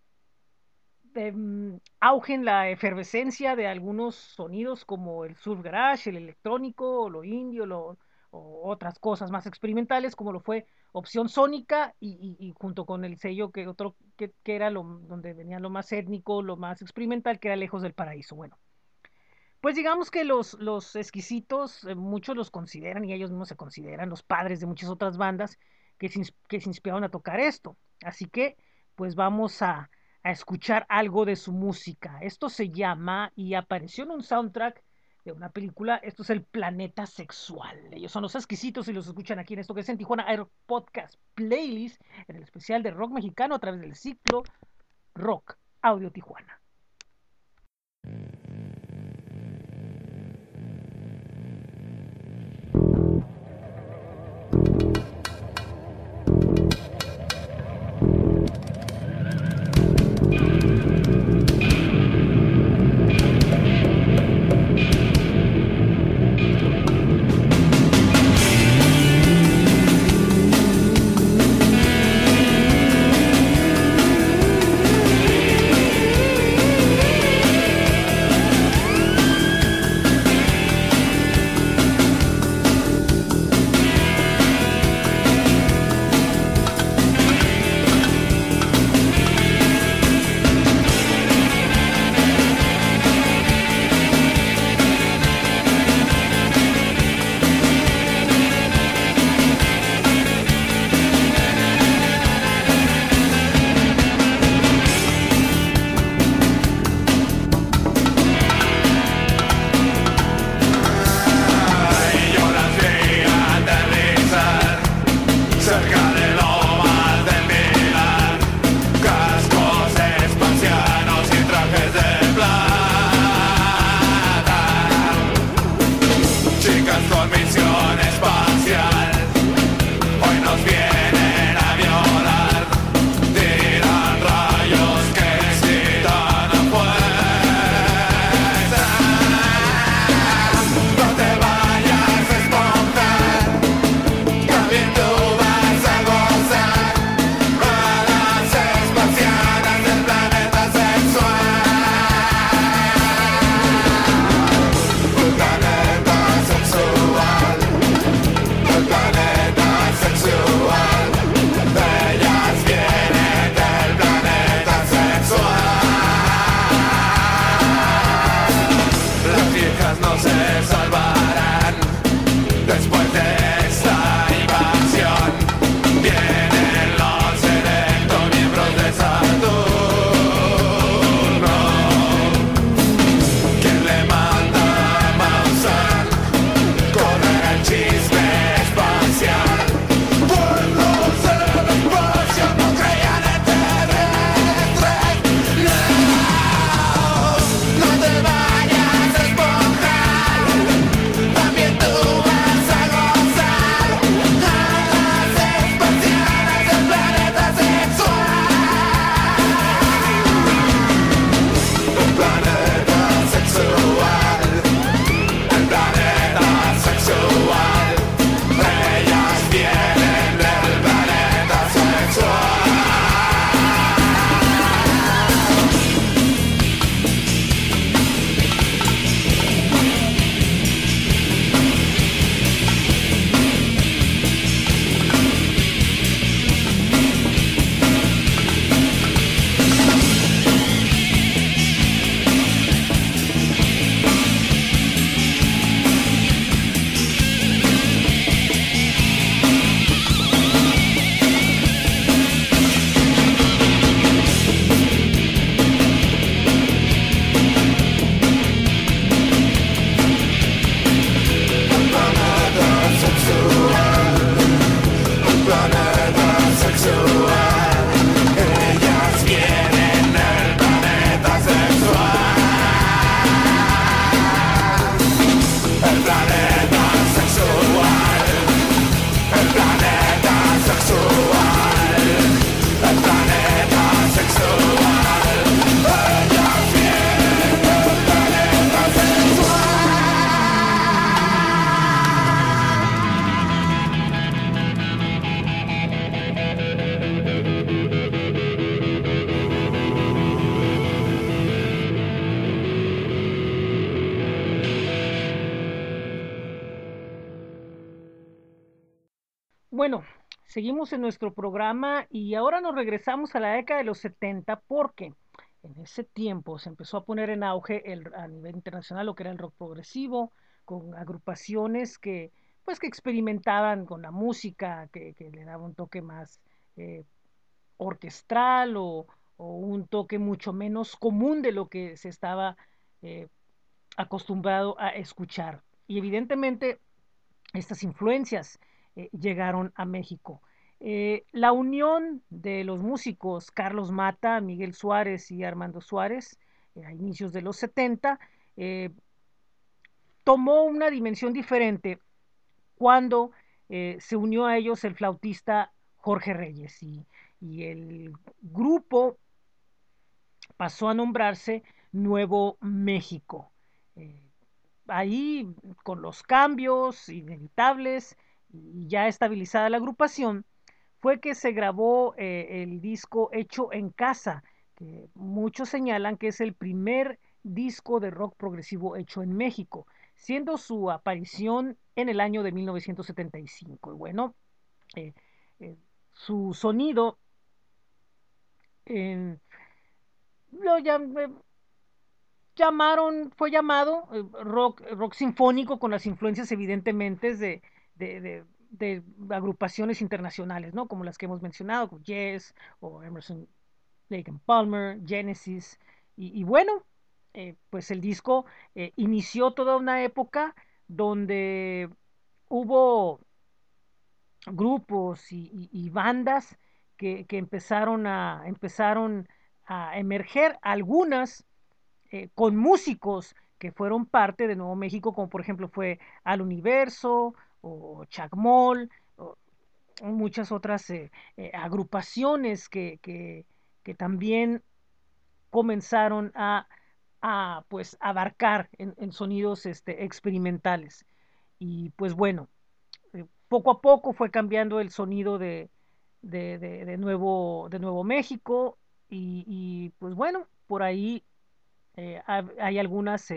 de, um, auge en la efervescencia de algunos sonidos como el surf garage, el electrónico, lo indio, lo, o otras cosas más experimentales como lo fue opción sónica y, junto con el sello que otro que, que, era lo donde venía lo más étnico, lo más experimental, que era lejos del paraíso. Bueno, Pues digamos que los, los exquisitos, eh, muchos los consideran y ellos mismos se consideran los padres de muchas otras bandas que se, que inspiraron a tocar esto. Así que, pues vamos a, a escuchar algo de su música. Esto se llama y apareció en un soundtrack de una película. Esto es el Planeta Sexual. Ellos son los exquisitos y los escuchan aquí en esto que es en Tijuana Air Podcast Playlist, en el especial de rock mexicano a través del ciclo Rock Audio Tijuana. Seguimos en nuestro programa y ahora nos regresamos a la década de los 70 porque en ese tiempo se empezó a poner en auge el, a nivel internacional lo que era el rock progresivo, con agrupaciones que pues que experimentaban con la música, que, le daba un toque más eh, orquestral o, o, un toque mucho menos común de lo que se estaba eh, acostumbrado a escuchar. Y evidentemente estas influencias eh, llegaron a México. Eh, la unión de los músicos Carlos Mata, Miguel Suárez y Armando Suárez eh, a inicios de los 70 eh, tomó una dimensión diferente cuando se unió a ellos el flautista Jorge Reyes y, y el grupo pasó a nombrarse Nuevo México. Ahí, con los cambios inevitables y ya estabilizada la agrupación, fue que se grabó eh, el disco hecho en casa, que muchos señalan que es el primer disco de rock progresivo hecho en México, siendo su aparición en el año de 1975. Y bueno, eh, eh, su sonido lo llam llamaron, fue llamado rock, rock sinfónico con las influencias evidentemente de, de, de de agrupaciones internacionales, ¿no? Como las que hemos mencionado, como Yes o Emerson, Lake and Palmer, Genesis. Y, bueno, eh, pues el disco eh, inició toda una época donde hubo grupos y bandas que, que, empezaron, a, empezaron a emerger, algunas eh, con músicos que fueron parte de Nuevo México, como por ejemplo fue Al Universo, o Chacmol, o muchas otras eh, eh, agrupaciones que, que, que, también comenzaron a, a pues abarcar en, en sonidos este, experimentales. Y pues bueno, eh, poco a poco fue cambiando el sonido de, de, de, de nuevo, de Nuevo México y, y, pues bueno, por ahí hay algunas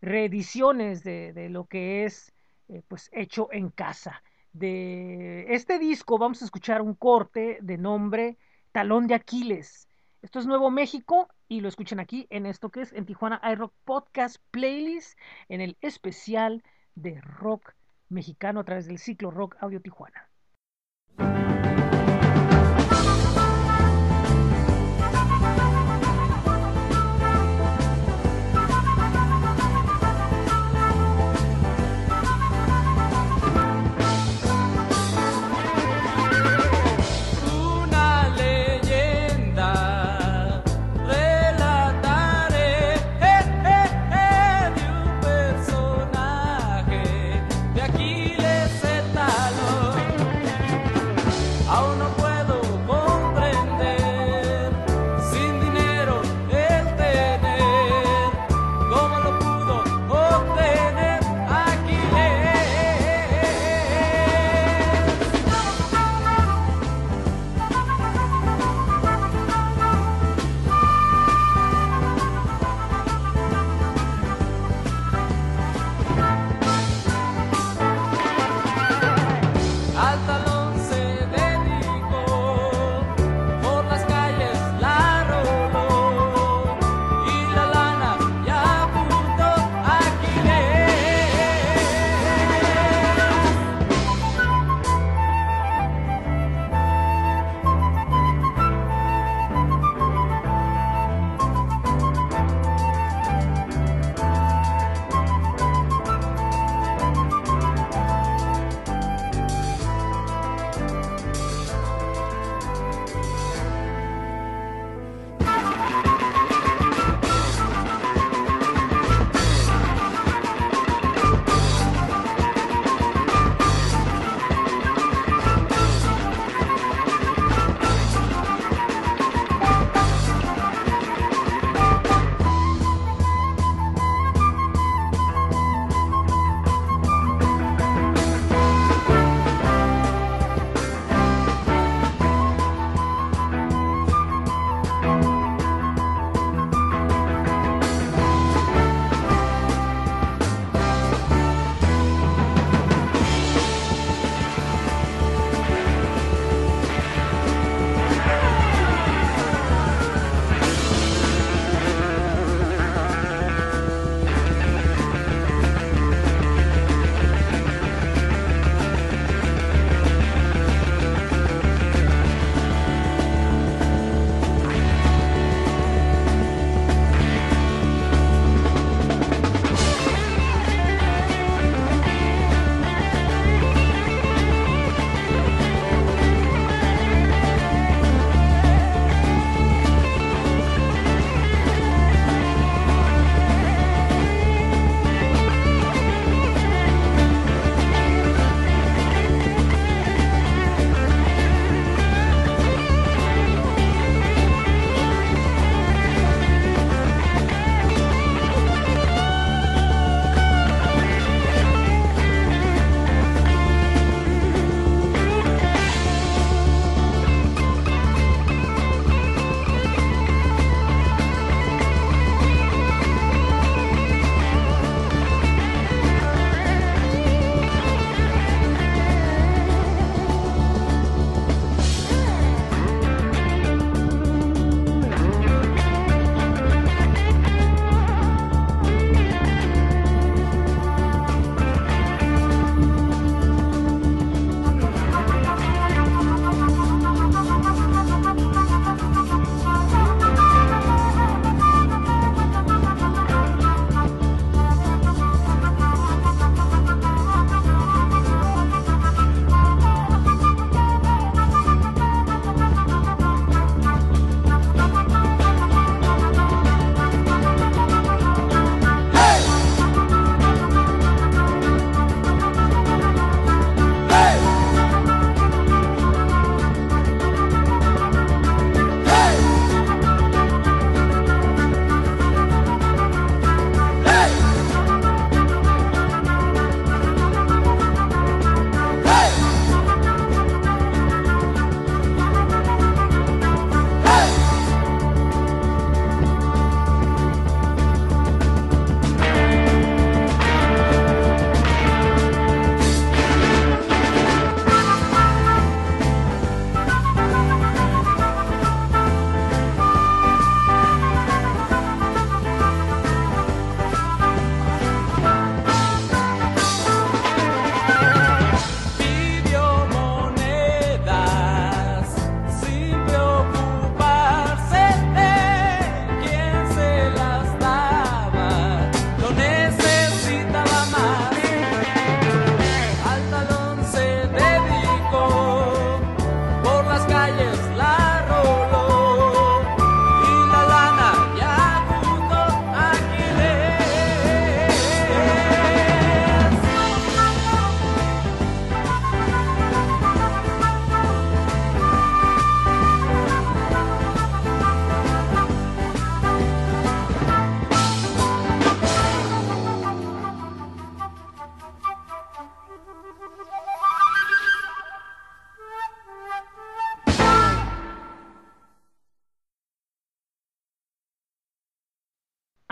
reediciones de, de, lo que es eh, pues hecho en casa. De este disco vamos a escuchar un corte de nombre Talón de Aquiles. Esto es Nuevo México y lo escuchan aquí en esto que es en Tijuana iRock Podcast Playlist en el especial de rock mexicano a través del ciclo Rock Audio Tijuana.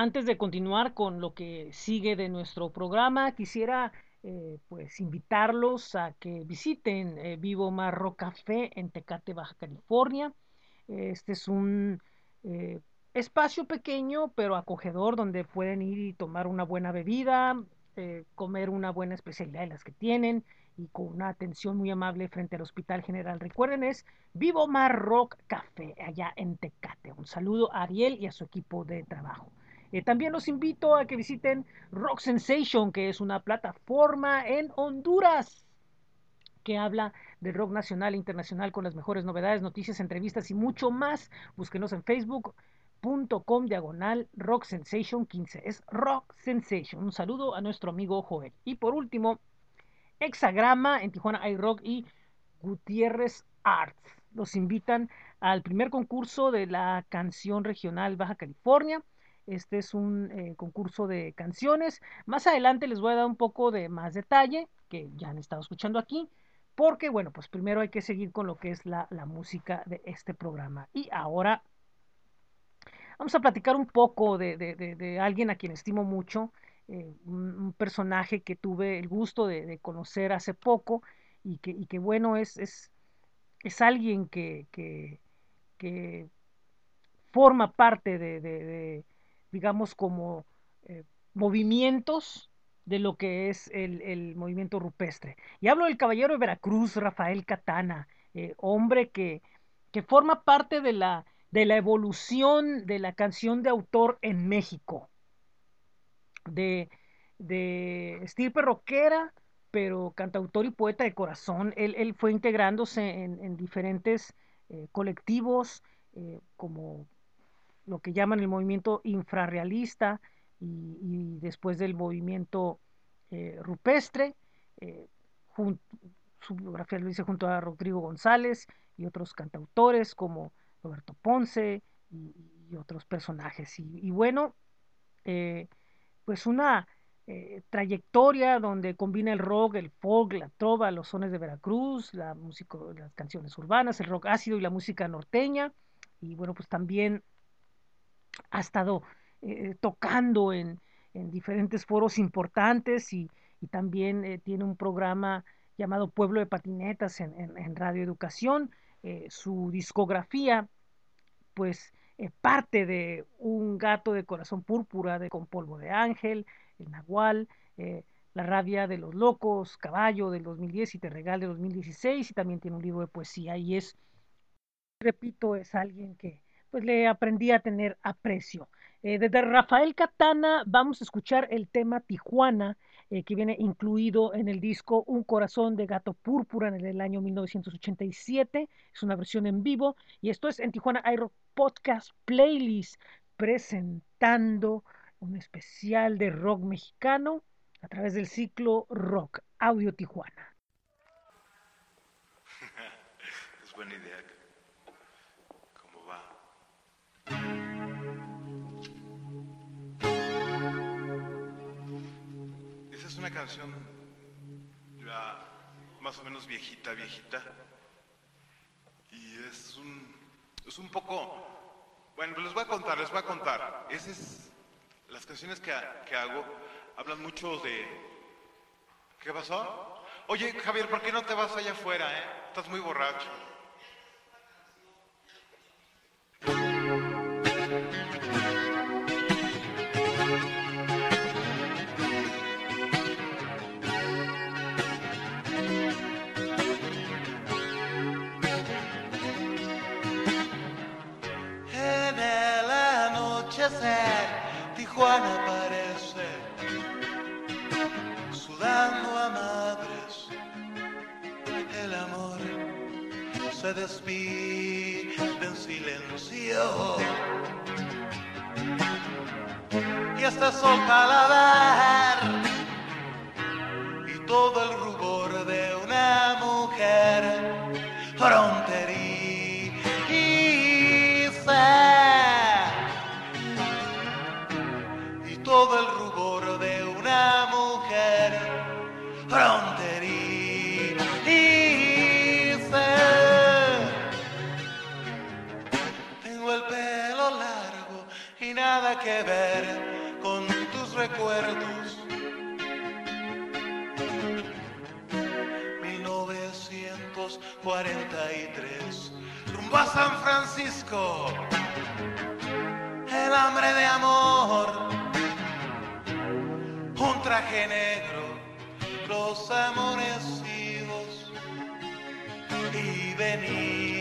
Antes de continuar con lo que sigue de nuestro programa, quisiera eh, pues invitarlos a que visiten eh, Vivo Marro Café en Tecate, Baja California. Este es un eh, espacio pequeño pero acogedor donde pueden ir y tomar una buena bebida, comer una buena especialidad de las que tienen y con una atención muy amable frente al Hospital General. Recuerden, es Vivo Mar Rock Café, allá en Tecate. Un saludo a Ariel y a su equipo de trabajo. Eh, también los invito a que visiten Rock Sensation, que es una plataforma en Honduras que habla del rock nacional e internacional con las mejores novedades, noticias, entrevistas y mucho más. Búsquenos en facebook.com diagonal Rock Sensation 15. Es Rock Sensation. Un saludo a nuestro amigo Joel. Y por último, Hexagrama en Tijuana iRock y Gutiérrez Arts. Los invitan al primer concurso de la canción regional Baja California. Este es un eh, concurso de canciones. Más adelante les voy a dar un poco de más detalle que ya han estado escuchando aquí. Porque, bueno, pues primero hay que seguir con lo que es la, música de este programa. Y ahora vamos a platicar un poco de, alguien a quien estimo mucho, eh, un, personaje que tuve el gusto de, conocer hace poco y que, bueno, es, es, es alguien que, forma parte de, digamos, como eh, movimientos de lo que es el, el, movimiento rupestre. Y hablo del caballero de Veracruz, Rafael Catana, eh, hombre que, que forma parte de la, de la evolución de la canción de autor en México de, de estirpe rockera, pero cantautor y poeta de corazón. Él, él fue integrándose en, en diferentes eh, colectivos, como lo que llaman el movimiento infrarrealista y, y después del movimiento eh, rupestre. Junto, su biografía lo dice junto a Rodrigo González y otros cantautores como Roberto Ponce y, otros personajes. Y, y bueno, eh, pues una eh, trayectoria donde combina el rock, el folk, la trova, los sones de Veracruz, la música, las canciones urbanas, el rock ácido y la música norteña. Y bueno, pues también ha estado eh, tocando en, en, diferentes foros importantes y, y también eh, tiene un programa llamado Pueblo de Patinetas en, en, en Radio Educación. Eh, su discografía, pues parte de un gato de corazón púrpura de con polvo de ángel, el nahual, la rabia de los locos, caballo del 2010 y te regal del 2016 y también tiene un libro de poesía y es, repito, es alguien que pues le aprendí a tener aprecio. Eh, desde Rafael Catana vamos a escuchar el tema Tijuana, eh, que viene incluido en el disco Un corazón de gato púrpura en el año 1987. Es una versión en vivo y esto es en Tijuana iRock Podcast Playlist presentando un especial de rock mexicano a través del ciclo Rock Audio Tijuana. es buena idea. Canción ya más o menos viejita, viejita. Y es un, es un poco... Bueno, les voy a contar, les voy a contar. Esas es, las canciones que, que hago hablan mucho de... ¿Qué pasó? Oye, Javier, ¿por qué no te vas allá afuera, eh? Estás muy borracho. Tijuana aparece, sudando a madres. El amor se despide en silencio. Y sol calavera y todo el rubor de una mujer ver con tus recuerdos. 1943, rumbo a San Francisco, el hambre de amor, un traje negro, los amanecidos y venir.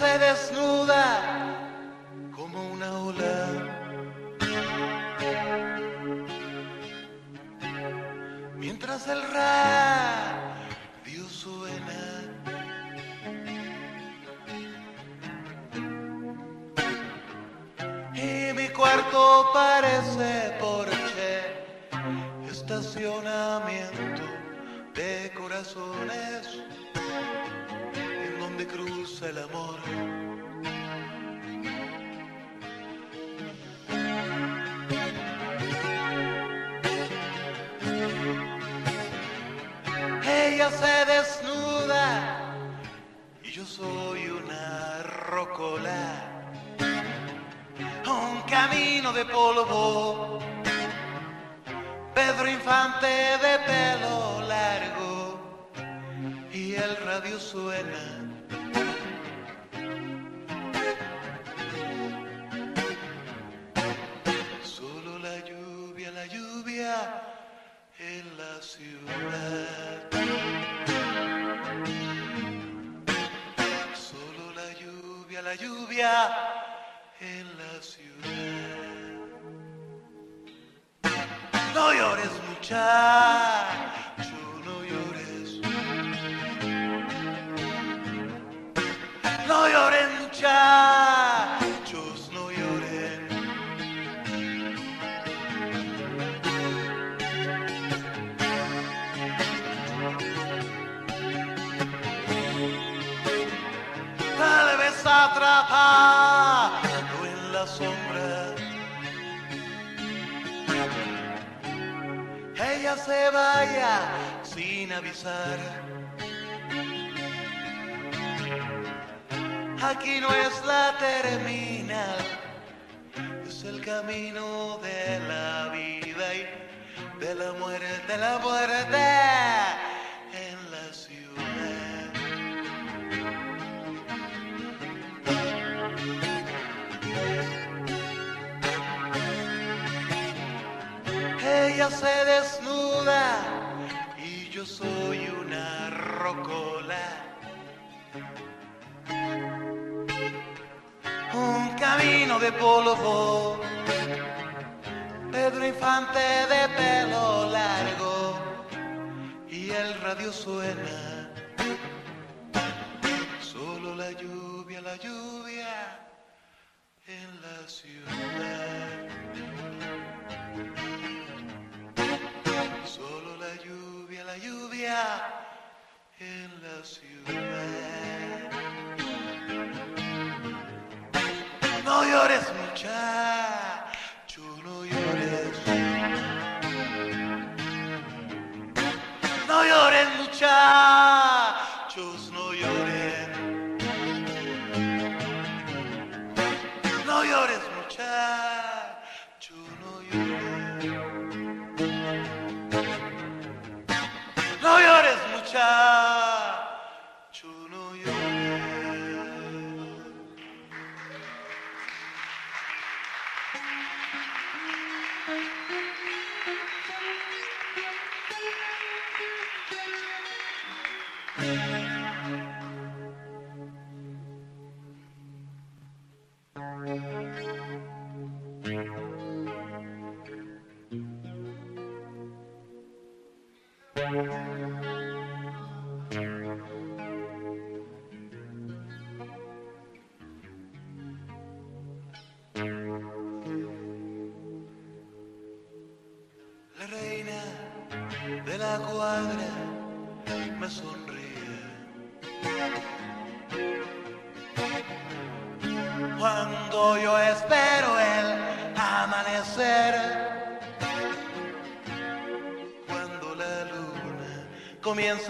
Mercedes child.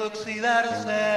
Oxidarse,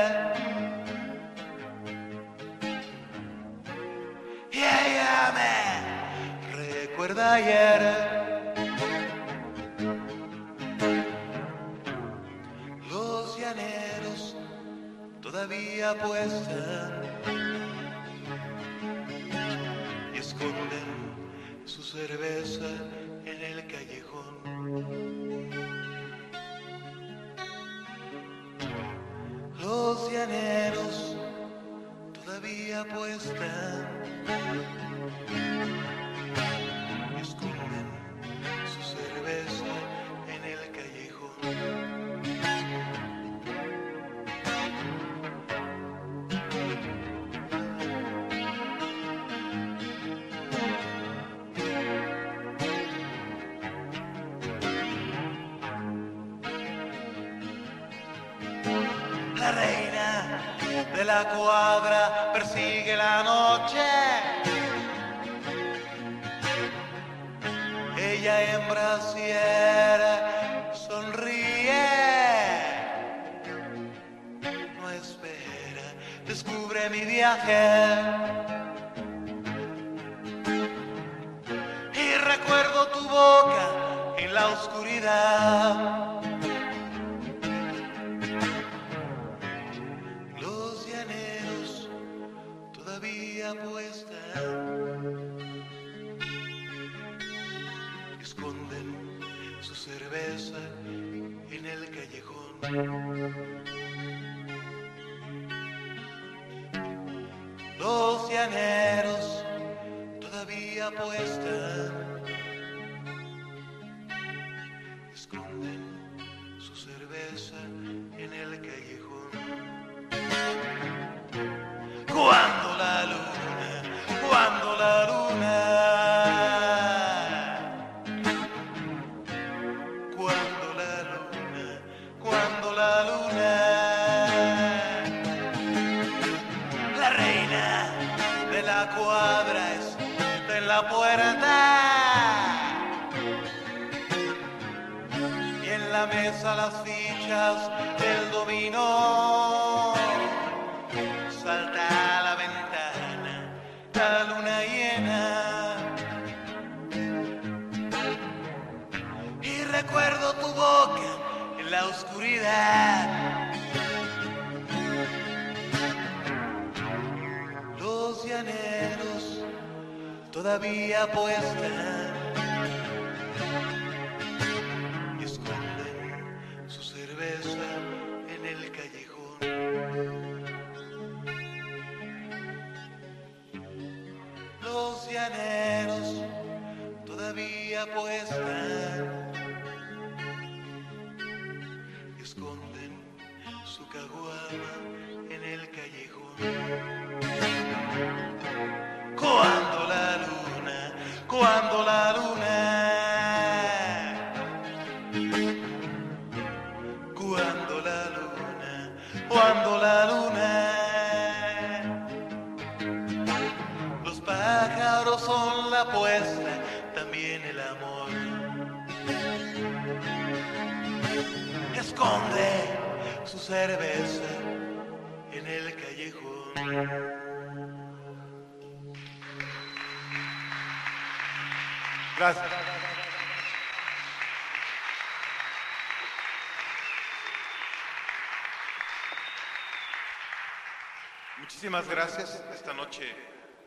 Muchísimas gracias. Esta noche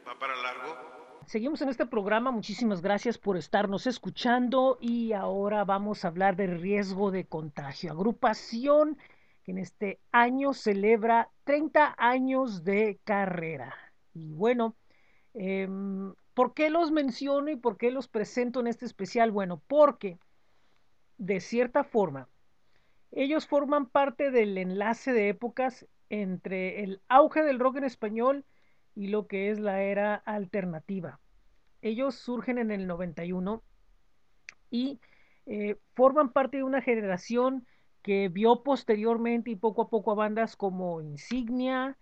va para largo. Seguimos en este programa, muchísimas gracias por estarnos escuchando y ahora vamos a hablar del riesgo de contagio. Agrupación que en este año celebra 30 años de carrera. Y bueno, eh, ¿por qué los menciono y por qué los presento en este especial? Bueno, porque de cierta forma ellos forman parte del enlace de épocas entre el auge del rock en español y lo que es la era alternativa. Ellos surgen en el 91 y eh, forman parte de una generación que vio posteriormente y poco a poco a bandas como Insignia,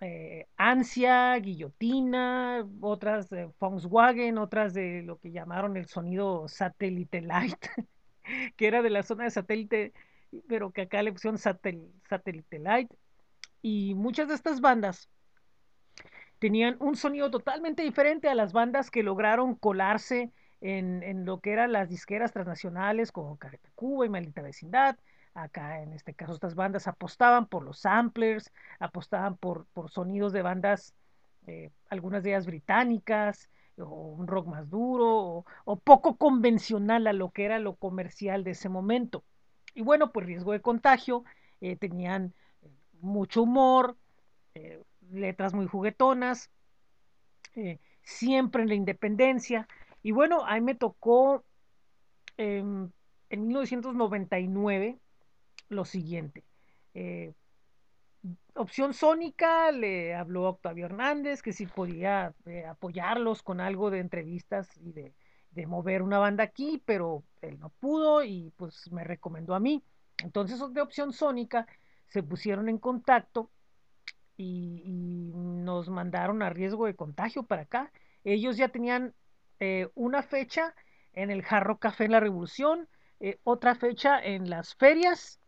eh, Ansia, Guillotina, otras de Volkswagen, otras de lo que llamaron el sonido satélite light, que era de la zona de satélite, pero que acá le pusieron satélite light. Y muchas de estas bandas tenían un sonido totalmente diferente a las bandas que lograron colarse en, en lo que eran las disqueras transnacionales como Careta Cuba y Maldita Vecindad. Acá en este caso estas bandas apostaban por los samplers, apostaban por, por sonidos de bandas, eh, algunas de ellas británicas, o un rock más duro, o, poco convencional a lo que era lo comercial de ese momento. Y bueno, pues riesgo de contagio, eh, tenían mucho humor, eh, letras muy juguetonas, eh, siempre en la independencia. Y bueno, ahí me tocó eh, en 1999 lo siguiente. Eh, opción Sónica le habló a Octavio Hernández que si podía apoyarlos con algo de entrevistas y de, de, mover una banda aquí, pero él no pudo y pues me recomendó a mí. Entonces de Opción Sónica se pusieron en contacto y, nos mandaron a riesgo de contagio para acá. Ellos ya tenían eh, una fecha en el Jarro Café en la Revolución, eh, otra fecha en las ferias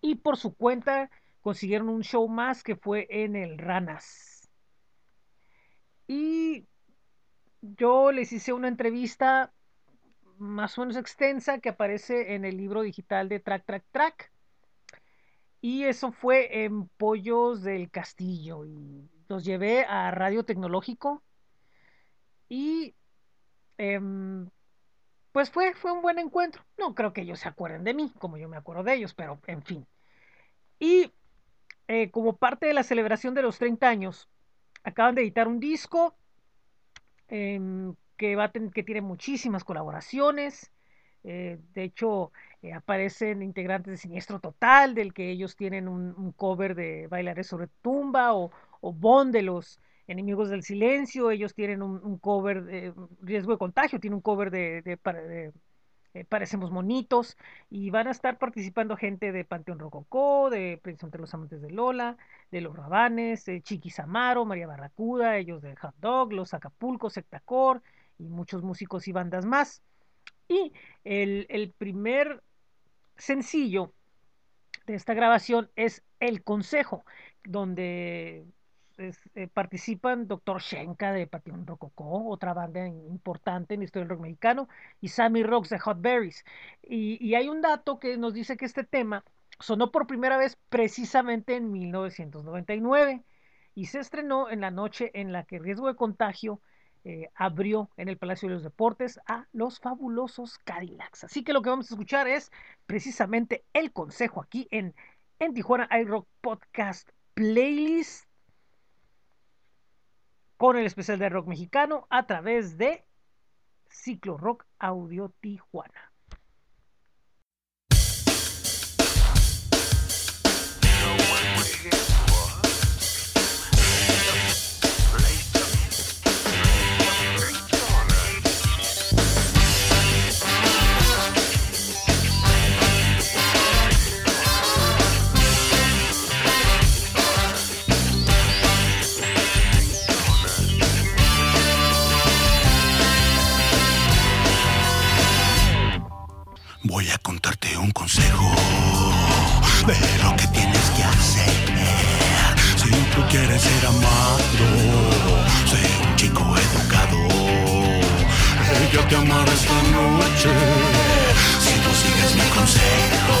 y por su cuenta consiguieron un show más que fue en el Ranas. Y yo les hice una entrevista más o menos extensa que aparece en el libro digital de Track Track Track. Y eso fue en Pollos del Castillo. Y los llevé a Radio Tecnológico. Y eh, pues fue, fue un buen encuentro. No creo que ellos se acuerden de mí, como yo me acuerdo de ellos, pero en fin. Y eh, como parte de la celebración de los 30 años, acaban de editar un disco em, que, va que tiene muchísimas colaboraciones. Eh, de hecho, eh, aparecen integrantes de Siniestro Total, del que ellos tienen un, cover de Bailaré sobre tumba, o, o Bond de los Enemigos del Silencio. Ellos tienen un, un cover de Riesgo de Contagio, tiene un cover de, de, de, eh, Parecemos Monitos, y van a estar participando gente de Panteón Rococó, de Prisión de los Amantes de Lola, de Los Rabanes, eh, Chiquis Amaro, María Barracuda, ellos de Hot Dog, Los Acapulco, Sectacor, y muchos músicos y bandas más. Y el, primer sencillo de esta grabación es El Consejo, donde eh, participan Doctor Shenka de Panteón Rococó, otra banda importante en la historia del rock mexicano, y Sammy Rocks de Hot Berries. Y, y hay un dato que nos dice que este tema sonó por primera vez precisamente en 1999 y se estrenó en la noche en la que Riesgo de Contagio eh, abrió en el Palacio de los Deportes a los fabulosos Cadillacs. Así que lo que vamos a escuchar es precisamente el consejo aquí en, en Tijuana iRock Podcast Playlist con el especial de rock mexicano a través de Ciclo Rock Audio Tijuana. Un consejo de lo que tienes que hacer. Si tú quieres ser amado, sé un chico educado. Ella te amará esta noche si tú sigues mi consejo.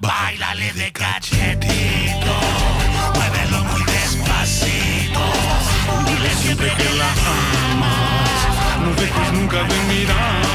Bailale de cachetito, muévelo muy despacito. Dile siempre que la amas, no dejes nunca de mirarla.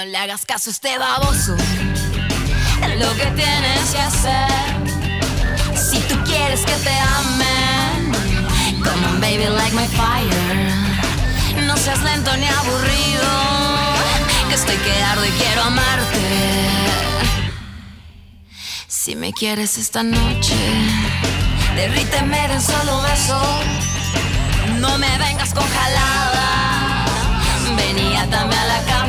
No le hagas caso a este baboso. Lo que tienes que hacer. Si tú quieres que te amen, come on baby like my fire. No seas lento ni aburrido, que estoy que ardo y quiero amarte. Si me quieres esta noche, derríteme de un solo beso. No me vengas con jalada, vení atame a la cama.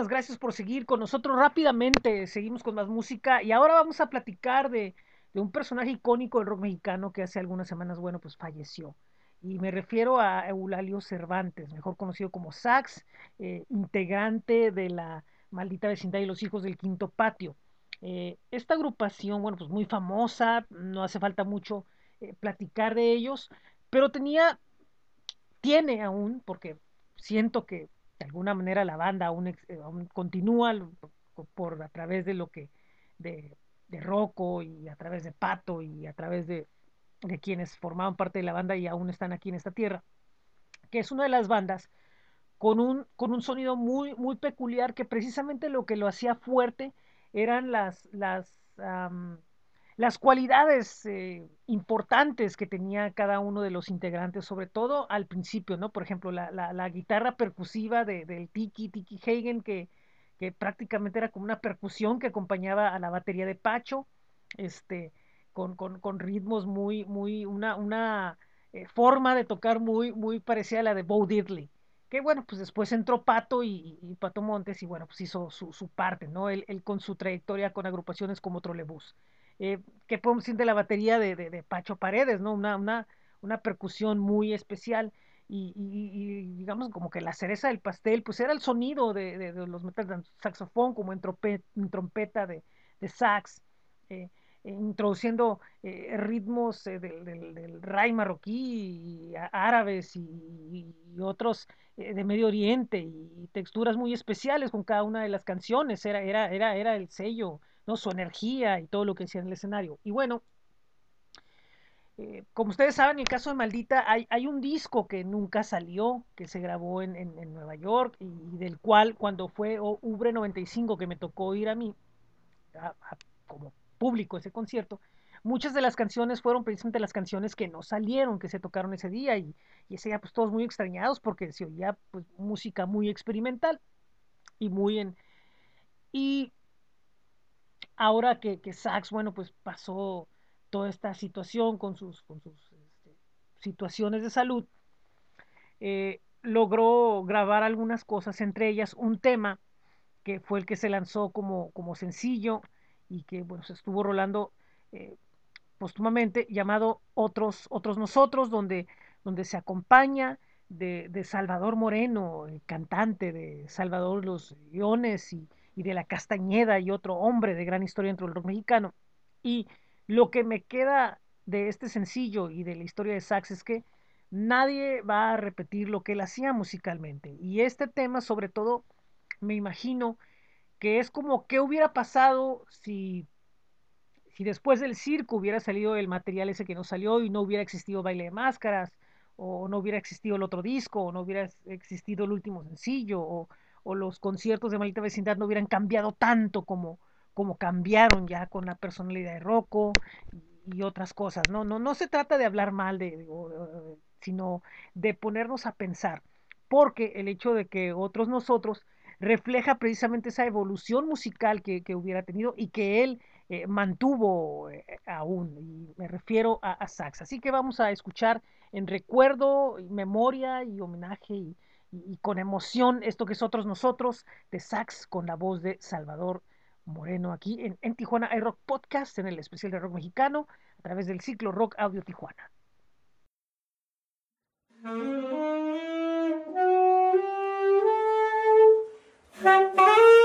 Muchísimas gracias por seguir con nosotros rápidamente. Seguimos con más música y ahora vamos a platicar de, un personaje icónico del rock mexicano que hace algunas semanas, bueno, pues falleció. Y me refiero a Eulalio Cervantes, mejor conocido como Sax, eh, integrante de la maldita vecindad y los hijos del quinto patio. Eh, esta agrupación, bueno, pues muy famosa, no hace falta mucho eh, platicar de ellos, pero tenía, tiene aún, porque siento que de alguna manera la banda aún, eh, continúa por, a través de lo que, de, de Rocco y a través de Pato y a través de, de quienes formaban parte de la banda y aún están aquí en esta tierra, que es una de las bandas con un, con un sonido muy, muy peculiar que precisamente lo que lo hacía fuerte eran las, las, am, las cualidades eh, importantes que tenía cada uno de los integrantes, sobre todo al principio, ¿no? Por ejemplo, la, la- guitarra percusiva de- del Tiki, Tiki Hagen, que, que prácticamente era como una percusión que acompañaba a la batería de Pacho, este, con, con- con ritmos muy, muy, una, una eh, forma de tocar muy, muy parecida a la de Bo Diddley. Que bueno, pues después entró Pato y, y Pato Montes y bueno, pues hizo su, su parte, ¿no? Él, él con su trayectoria con agrupaciones como Trolebús. Eh, ¿qué podemos decir de la batería de, de- de Pacho Paredes, ¿no? Una, una, una percusión muy especial y, y- y digamos como que la cereza del pastel, pues era el sonido de, de- los metales de saxofón, como en, trompe- en trompeta de, de sax, eh, introduciendo eh, ritmos eh, del, del, del ray marroquí árabes y, y otros eh, de Medio Oriente y texturas muy especiales con cada una de las canciones, era, era, era, era el sello, Su energía y todo lo que hacía en el escenario. Y bueno, eh, como ustedes saben, en el caso de Maldita, hay, hay un disco que nunca salió, que se grabó en, en- Nueva York y, del cual cuando fue Ubre 95 que me tocó ir a mí, como público ese concierto, muchas de las canciones fueron precisamente las canciones que no salieron, que se tocaron ese día y, y ese día pues todos muy extrañados porque se oía pues música muy experimental y muy en... Y ahora que, que Sax, bueno, pues pasó toda esta situación con sus, con sus este, situaciones de salud, eh, logró grabar algunas cosas, entre ellas un tema que fue el que se lanzó como, como sencillo y que bueno, se estuvo rolando eh, póstumamente, llamado Otros, Otros Nosotros, donde, donde se acompaña de, de Salvador Moreno, el cantante de Salvador Los Leones y, y de La Castañeda y otro hombre de gran historia dentro del rock mexicano. Y lo que me queda de este sencillo y de la historia de Sax es que nadie va a repetir lo que él hacía musicalmente. Y este tema, sobre todo, me imagino que es como qué hubiera pasado si, si después del circo hubiera salido el material ese que no salió y no hubiera existido Baile de Máscaras, o no hubiera existido el otro disco, o no hubiera existido el último sencillo, o, o los conciertos de Maldita Vecindad no hubieran cambiado tanto como, como cambiaron ya con la personalidad de Rocco y, otras cosas. No, no, no se trata de hablar mal de, eh, sino de ponernos a pensar, porque el hecho de que otros nosotros refleja precisamente esa evolución musical que, que hubiera tenido y que él eh, mantuvo eh, aún, y me refiero a, Sax. Así que vamos a escuchar en recuerdo, memoria y homenaje y, y- con emoción esto que es Otros Nosotros de Sax con la voz de Salvador Moreno aquí en, en Tijuana iRock Podcast, en el especial de rock mexicano, a través del ciclo Rock Audio Tijuana.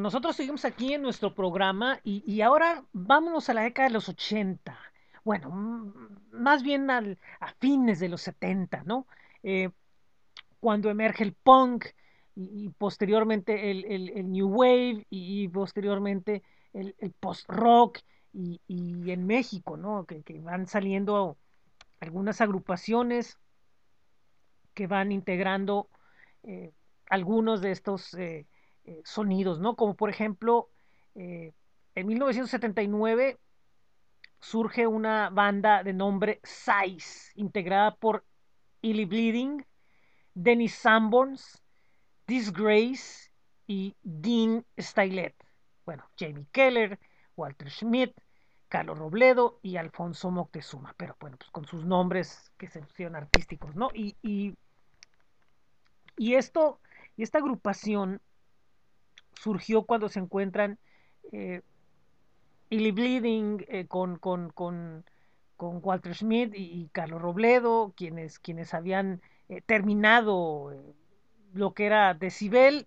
Nosotros seguimos aquí en nuestro programa y, ahora vámonos a la década de los 80. Bueno, más bien al- a fines de los 70, ¿no? Eh, cuando emerge el punk y, posteriormente el, new wave y, posteriormente el, post-rock y, en México, ¿no? Que, que van saliendo algunas agrupaciones que van integrando eh, algunos de estos eh, eh, sonidos, ¿no? Como por ejemplo, eh, en 1979 surge una banda de nombre Size, integrada por Illy Bleeding, Dennis Sanborns, Disgrace y Dean Stylet. Bueno, Jamie Keller, Walter Schmidt, Carlos Robledo y Alfonso Moctezuma, pero bueno, pues con sus nombres que se pusieron artísticos, ¿no? Y, y, y esto, y esta agrupación surgió cuando se encuentran eh, Bleeding eh, con, con, con, con, Walter Schmidt y, Carlos Robledo, quienes, quienes habían eh, terminado eh, lo que era Decibel,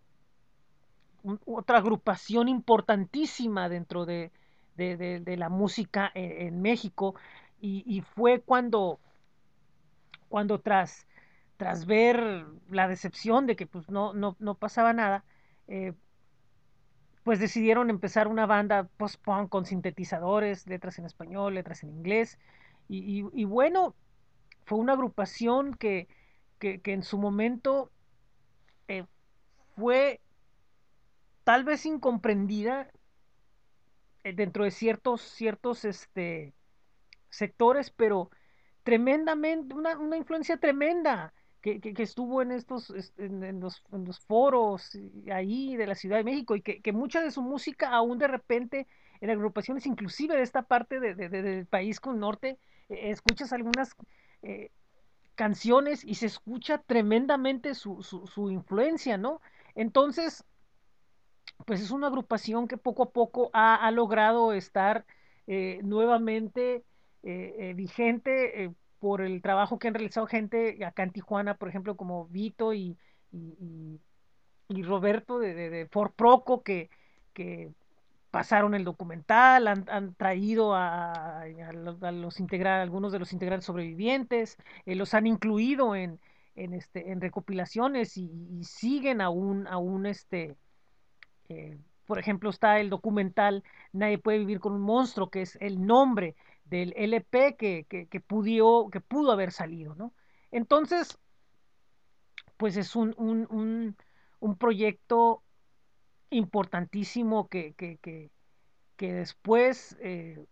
otra agrupación importantísima dentro de, de, la música en, en México, y, y, fue cuando, cuando tras, tras ver la decepción de que pues, no, no, no pasaba nada, eh, pues decidieron empezar una banda post-punk con sintetizadores, letras en español, letras en inglés. Y, bueno, fue una agrupación que, que, que en su momento eh, fue tal vez incomprendida eh, dentro de ciertos, ciertos este, sectores, pero tremendamente, una, una influencia tremenda. Que, que, estuvo en estos en, los, en, los, foros ahí de la Ciudad de México y que, que, mucha de su música aún de repente en agrupaciones inclusive de esta parte de, de, de, del país con norte eh, escuchas algunas eh, canciones y se escucha tremendamente su, su, su, influencia, ¿no? Entonces, pues es una agrupación que poco a poco ha, ha logrado estar eh, nuevamente vigente por el trabajo que han realizado gente acá en Tijuana, por ejemplo, como Vito y, y, Roberto de, de, Proco, que, que pasaron el documental, han, han traído a, algunos de los integrantes sobrevivientes, eh, los han incluido en, en, este, en recopilaciones y, y siguen aún, aún este, eh, por ejemplo, está el documental Nadie puede vivir con un monstruo, que es el nombre del LP que, que, que, pudió, que pudo haber salido, ¿no? Entonces, pues es un, un, un, un proyecto importantísimo que, que, después eh,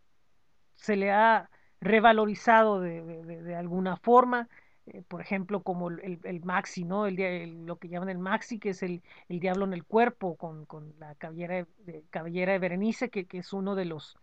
se le ha revalorizado de, de, de alguna forma, eh, por ejemplo, como el, el Maxi, ¿no? El, el, lo que llaman el Maxi, que es el, el diablo en el cuerpo, con, con la cabellera de, cabellera de Berenice, que, que es uno de los,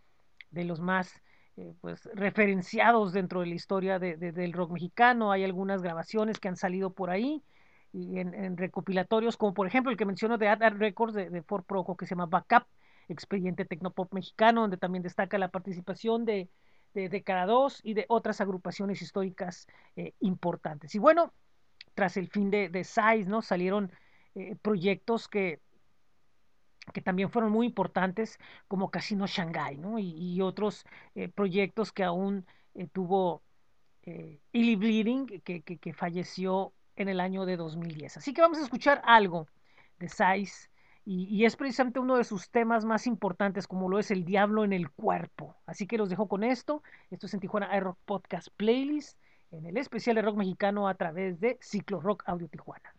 de los más eh, pues, referenciados dentro de la historia de, de, del rock mexicano. Hay algunas grabaciones que han salido por ahí y en, recopilatorios, como por ejemplo el que menciono de Ad, Records de, de Ford Proco, que se llama Backup, Expediente Tecnopop Mexicano, donde también destaca la participación de, de, de Cara 2 y de otras agrupaciones históricas eh, importantes. Y bueno, tras el fin de, de SAIS, ¿no? Salieron eh, proyectos que, que también fueron muy importantes, como Casino Shanghai, ¿no? Y, otros eh, proyectos que aún eh, tuvo eh, Bleeding, que, que, que, falleció en el año de 2010. Así que vamos a escuchar algo de Size, y, y, es precisamente uno de sus temas más importantes, como lo es el diablo en el cuerpo. Así que los dejo con esto. Esto es en Tijuana iRock Podcast Playlist, en el especial de rock mexicano a través de Ciclo Rock Audio Tijuana.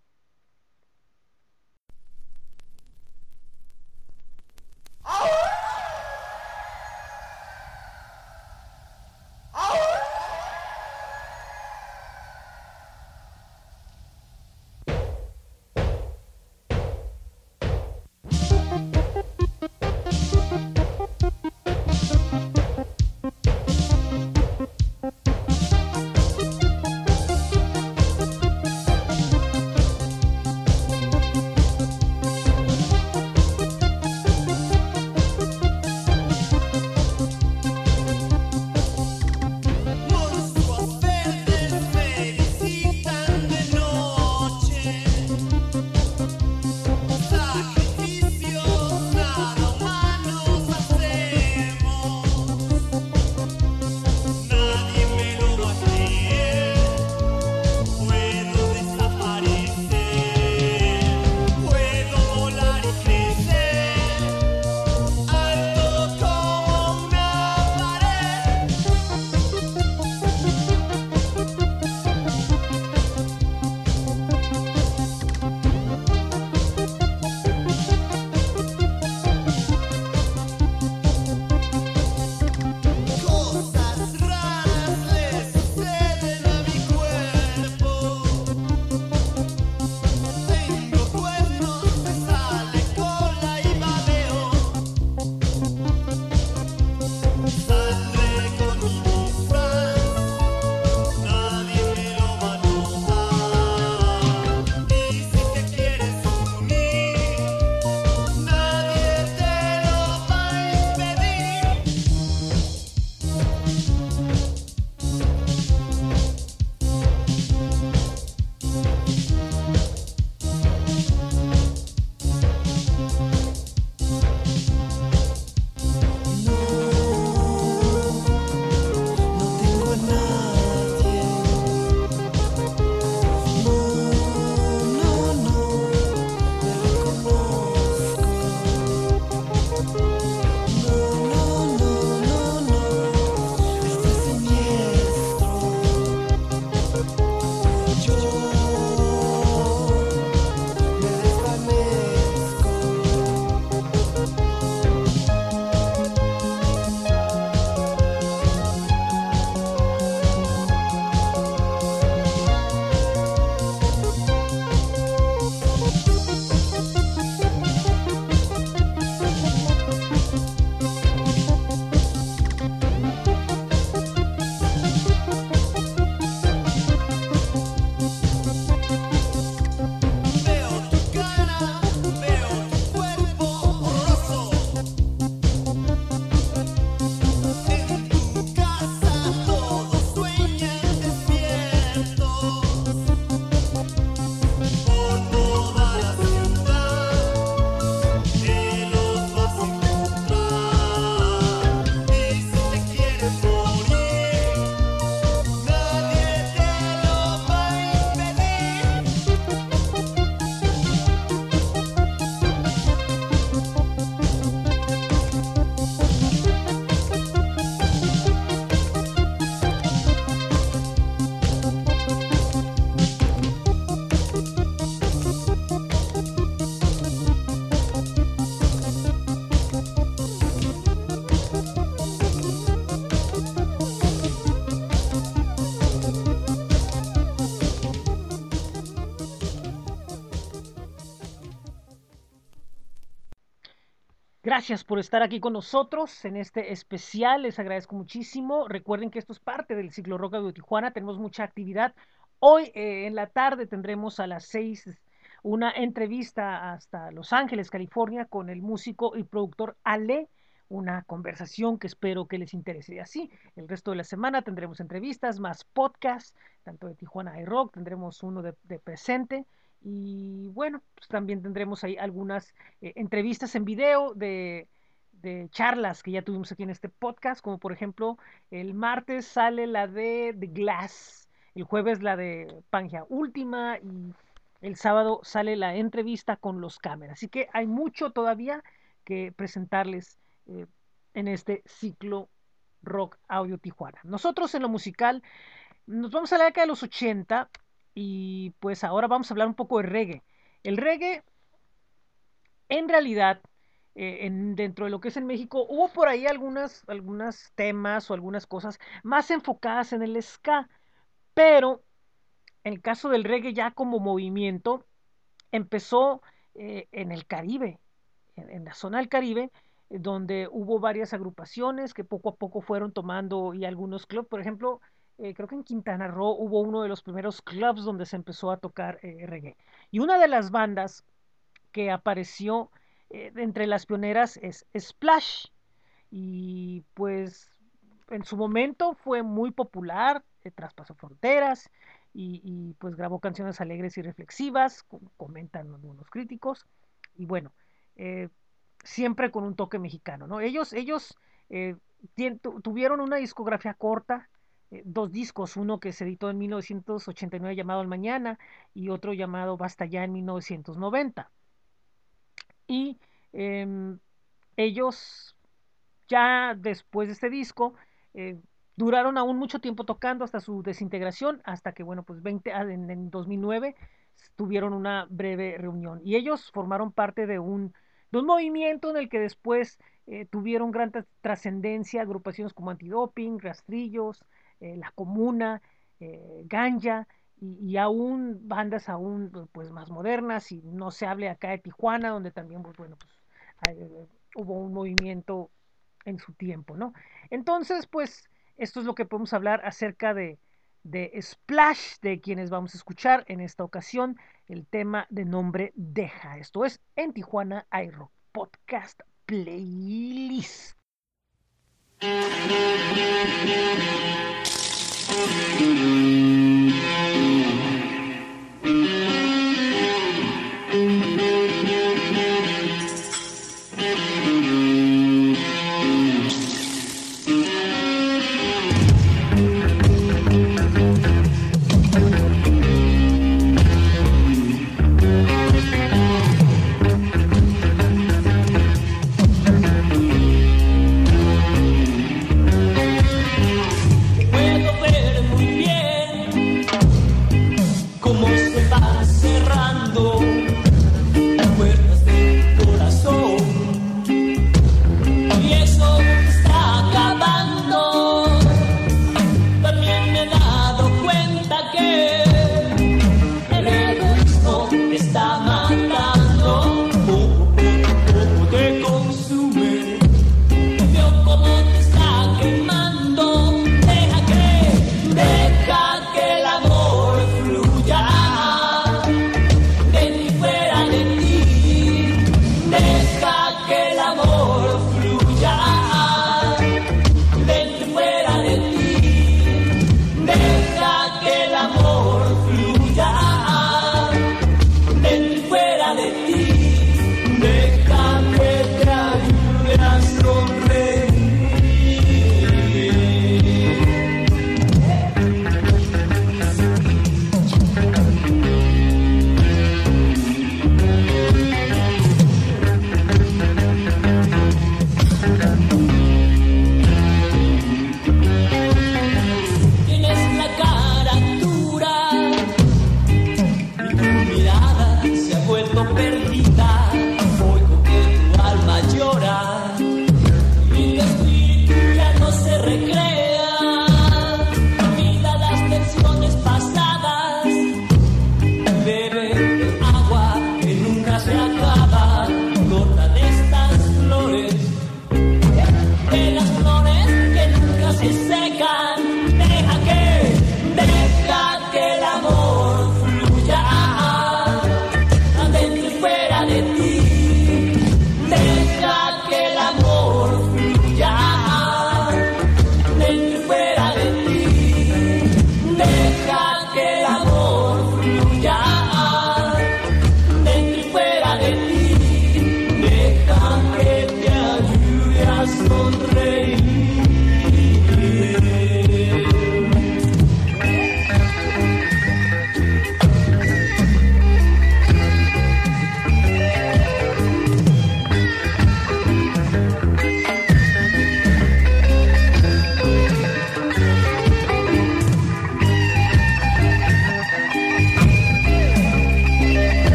Gracias por estar aquí con nosotros en este especial. Les agradezco muchísimo. Recuerden que esto es parte del ciclo Roca de Tijuana. Tenemos mucha actividad. Hoy eh, en la tarde tendremos a las seis una entrevista hasta Los Ángeles, California, con el músico y productor Ale. Una conversación que espero que les interese. Y así, el resto de la semana tendremos entrevistas, más podcasts, tanto de Tijuana y Rock. Tendremos uno de, de presente. Y bueno, pues también tendremos ahí algunas eh, entrevistas en video de, charlas que ya tuvimos aquí en este podcast, como por ejemplo, el martes sale la de The Glass, el jueves la de Pangea Última y el sábado sale la entrevista con los cámaras. Así que hay mucho todavía que presentarles eh, en este ciclo Rock Audio Tijuana. Nosotros en lo musical nos vamos a la década de los 80 y pues ahora vamos a hablar un poco de reggae. El reggae, en realidad, eh, en, dentro de lo que es en México, hubo por ahí algunas, algunas temas o algunas cosas más enfocadas en el ska, pero en el caso del reggae ya como movimiento, empezó eh, en el Caribe, en, en, la zona del Caribe, donde hubo varias agrupaciones que poco a poco fueron tomando y algunos clubs, por ejemplo, eh, creo que en Quintana Roo hubo uno de los primeros clubs donde se empezó a tocar eh, reggae. Y una de las bandas que apareció eh, entre las pioneras es Splash. Y pues en su momento fue muy popular, traspasó fronteras y, y, pues grabó canciones alegres y reflexivas, comentan algunos críticos. Y bueno, siempre con un toque mexicano, ¿no? Ellos, ellos tuvieron una discografía corta, dos discos, uno que se editó en 1989 llamado El Mañana y otro llamado Basta ya en 1990. Y eh, ellos ya después de este disco eh, duraron aún mucho tiempo tocando hasta su desintegración, hasta que, bueno, pues 20, ah, en, en 2009 tuvieron una breve reunión y ellos formaron parte de un, de un movimiento en el que después eh, tuvieron gran trascendencia agrupaciones como Antidoping, Rastrillos, eh, La Comuna, eh, Ganja y, aún bandas aún pues más modernas y no se hable acá de Tijuana donde también pues bueno pues hay, hubo un movimiento en su tiempo, ¿no? Entonces pues esto es lo que podemos hablar acerca de, de Splash, de quienes vamos a escuchar en esta ocasión el tema de nombre Deja. Esto es en Tijuana iRock Podcast Playlist. Música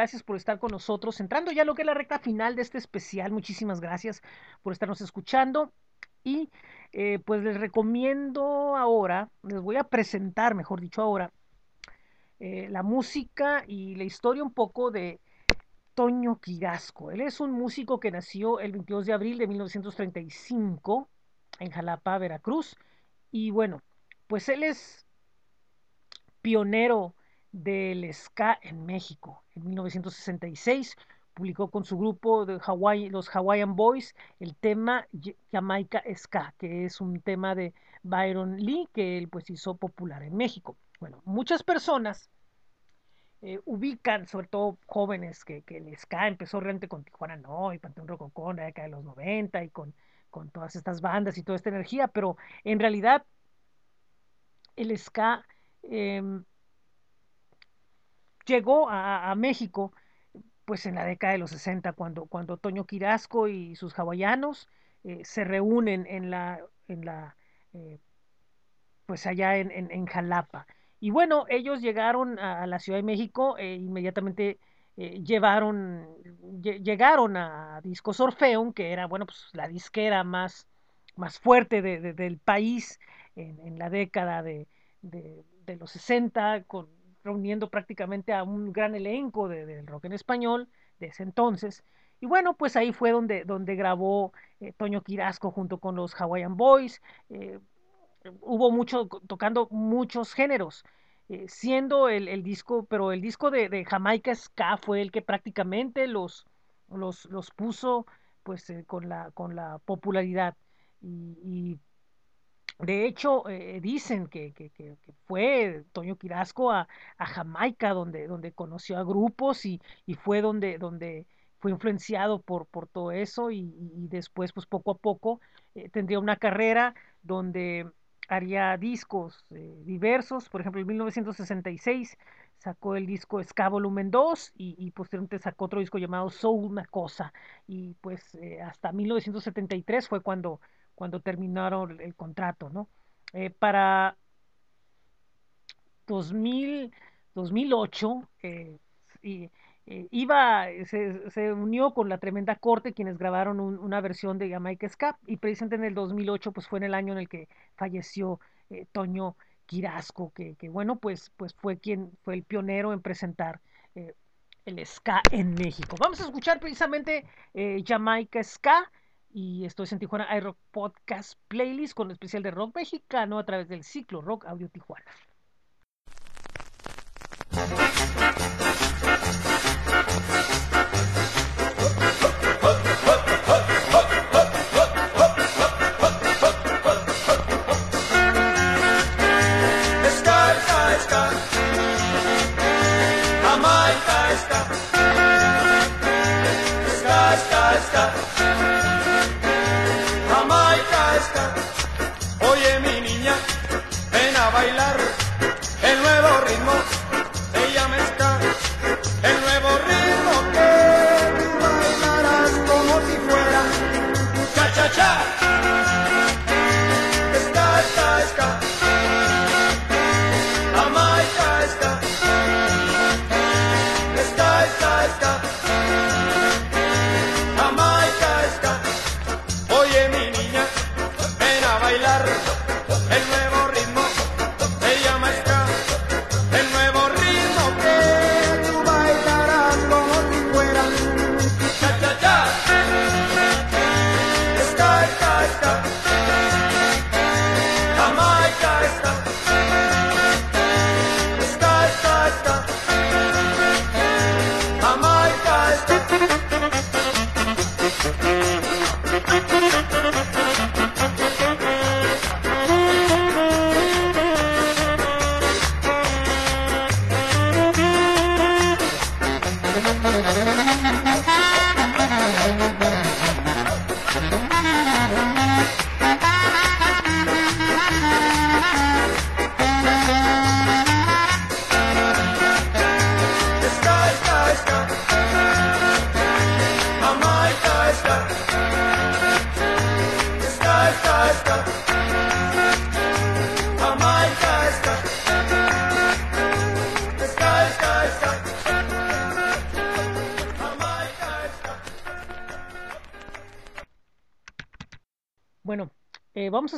gracias por estar con nosotros, entrando ya a lo que es la recta final de este especial, muchísimas gracias por estarnos escuchando y eh, pues les recomiendo ahora, les voy a presentar, mejor dicho ahora, eh, la música y la historia un poco de Toño Quirasco. Él es un músico que nació el 22 de abril de 1935 en Jalapa, Veracruz. Y bueno, pues él es pionero del ska en México. En 1966 publicó con su grupo de Hawaii, los Hawaiian Boys el tema Jamaica Ska, que es un tema de Byron Lee que él pues hizo popular en México. Bueno, muchas personas eh, ubican, sobre todo jóvenes, que, el ska empezó realmente con Tijuana No y Panteón Rococó en la década de los 90 y con, todas estas bandas y toda esta energía, pero en realidad el ska eh, llegó a, a, México pues en la década de los 60 cuando, cuando Toño Quirasco y sus hawaianos eh, se reúnen en la, en la eh, pues allá en, en, en Jalapa. Y bueno, ellos llegaron a, la Ciudad de México, eh, inmediatamente eh, llevaron, llegaron a Discos Orfeum, que era, bueno, pues la disquera más, más fuerte de, de, del país en, en, la década de, de, los 60, con, reuniendo prácticamente a un gran elenco del rock en español de ese entonces. Y bueno, pues ahí fue donde, donde grabó eh, Toño Quirasco junto con los Hawaiian Boys. Eh, hubo mucho, tocando muchos géneros, eh, siendo el, el, disco, pero el disco de, de, Jamaica Ska fue el que prácticamente los, los, los puso pues con, la, con la popularidad. Y de hecho, eh, dicen que, que, que, fue Toño Quirasco a, a, Jamaica donde, donde conoció a grupos y, y fue donde, donde fue influenciado por, por todo eso y, y después, pues poco a poco, eh, tendría una carrera donde haría discos eh, diversos, por ejemplo, en 1966 sacó el disco Ska Volumen 2 y, y, posteriormente sacó otro disco llamado Soul Una Cosa. Y pues eh, hasta 1973 fue cuando, cuando terminaron el, contrato, ¿no? Eh, para 2000, 2008 y, eh, iba, se, se, unió con la Tremenda Corte, quienes grabaron un, una versión de Jamaica Ska, y precisamente en el 2008, pues fue en el año en el que falleció eh, Toño Quirasco, que, que, bueno, pues, pues fue quien fue el pionero en presentar eh, el ska en México. Vamos a escuchar precisamente eh, Jamaica Ska, y esto es en Tijuana iRock Podcast Playlist con especial de rock mexicano a través del ciclo Rock Audio Tijuana. Oye mi niña, ven a bailar el nuevo ritmo.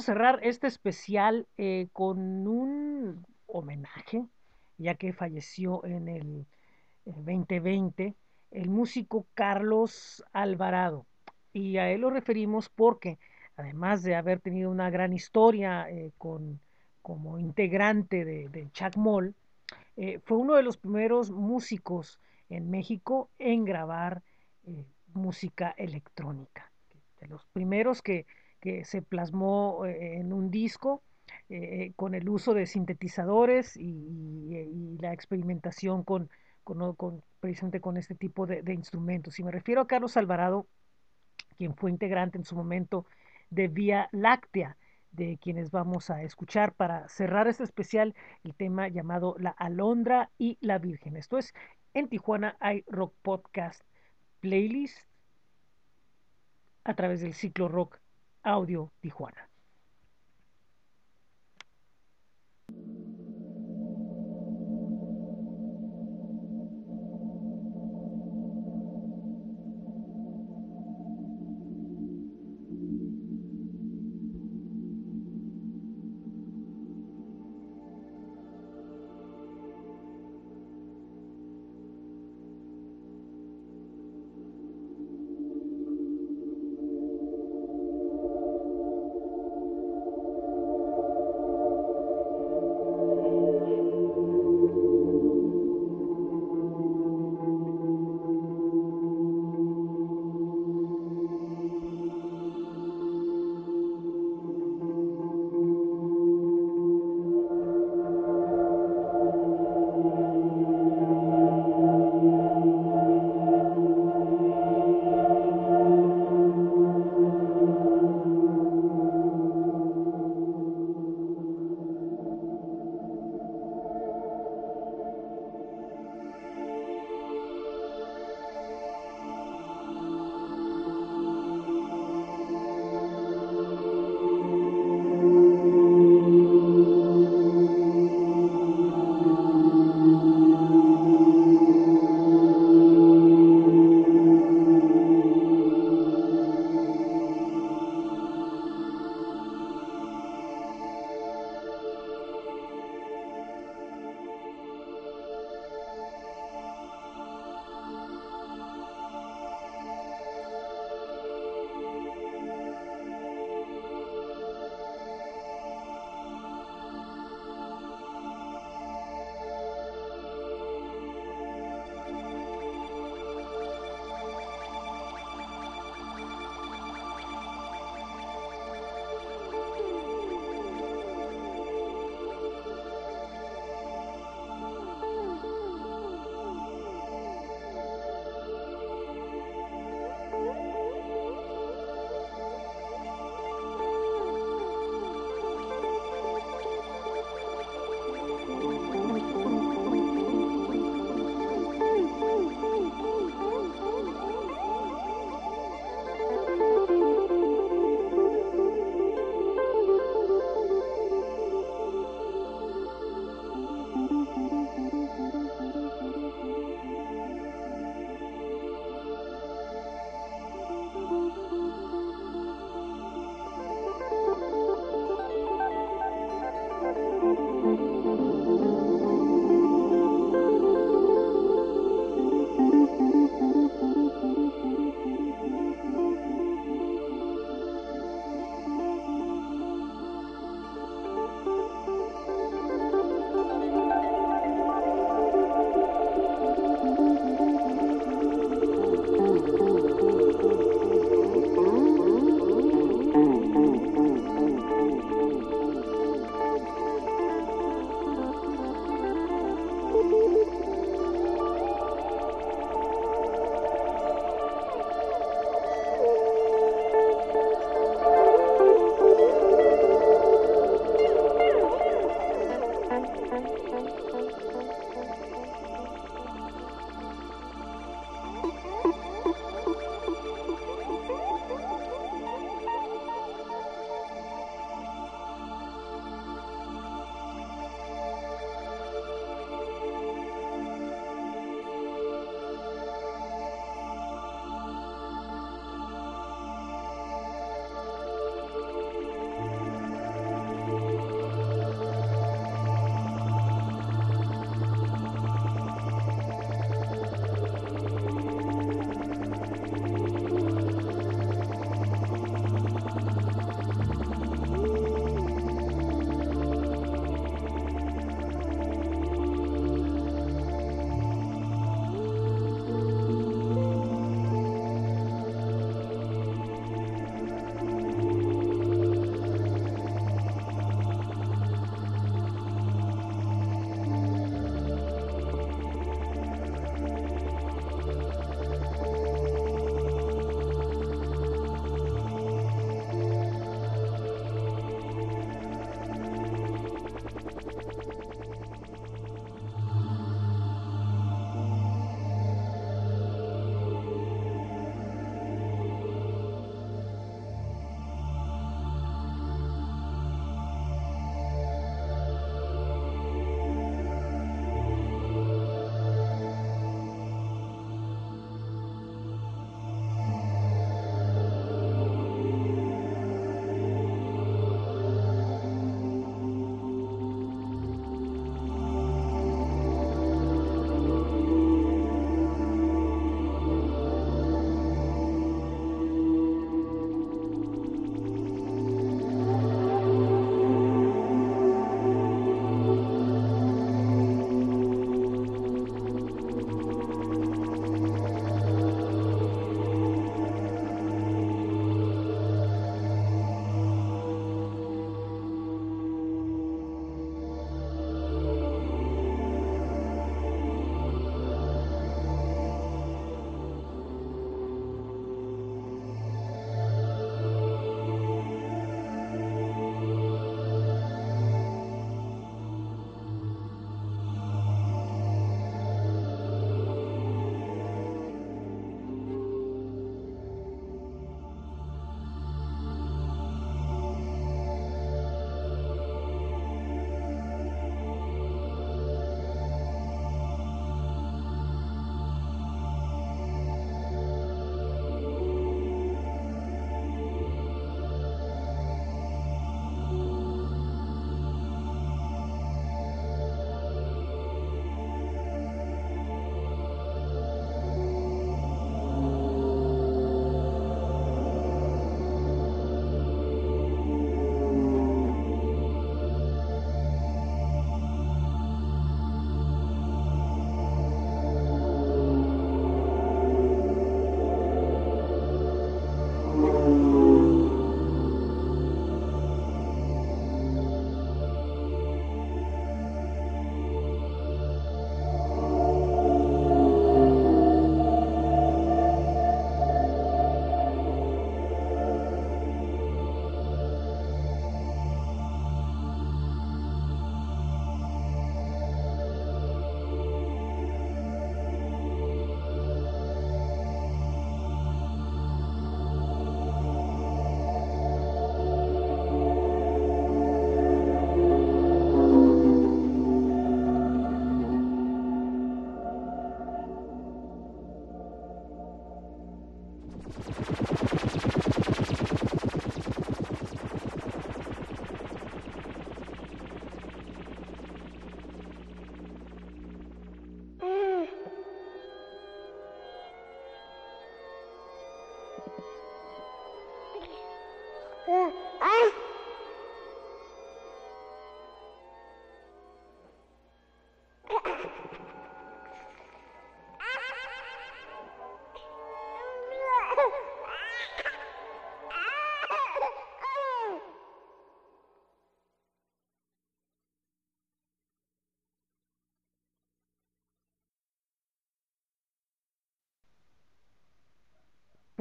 Cerrar este especial eh, con un homenaje, ya que falleció en el, el 2020 el músico Carlos Alvarado. Y a él lo referimos porque, además de haber tenido una gran historia eh, con, como integrante de, de Chacmol, eh, fue uno de los primeros músicos en México en grabar eh, música electrónica. De los primeros que, que se plasmó eh, en un disco eh, con el uso de sintetizadores y, la experimentación con, con- con- precisamente con este tipo de, de instrumentos. Y me refiero a Carlos Alvarado, quien fue integrante en su momento de Vía Láctea, de quienes vamos a escuchar para cerrar este especial el tema llamado La Alondra y la Virgen. Esto es en Tijuana hay Rock Podcast Playlist a través del ciclo Rock Audio Tijuana.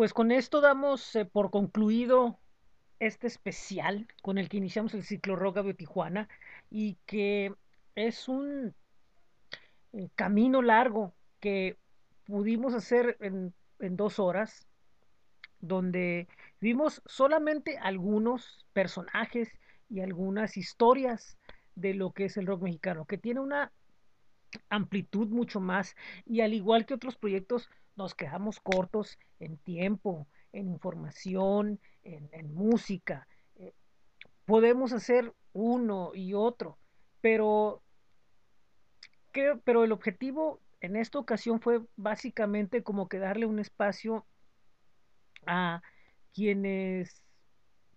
Pues con esto damos eh, por concluido este especial con el que iniciamos el ciclo Rock Audio Tijuana y que es un eh, camino largo que pudimos hacer en dos horas, donde vimos solamente algunos personajes y algunas historias de lo que es el rock mexicano, que tiene una amplitud mucho más y al igual que otros proyectos nos quedamos cortos en tiempo, en información, en, música. Eh, podemos hacer uno y otro, pero, creo, pero el objetivo en esta ocasión fue básicamente como que darle un espacio a quienes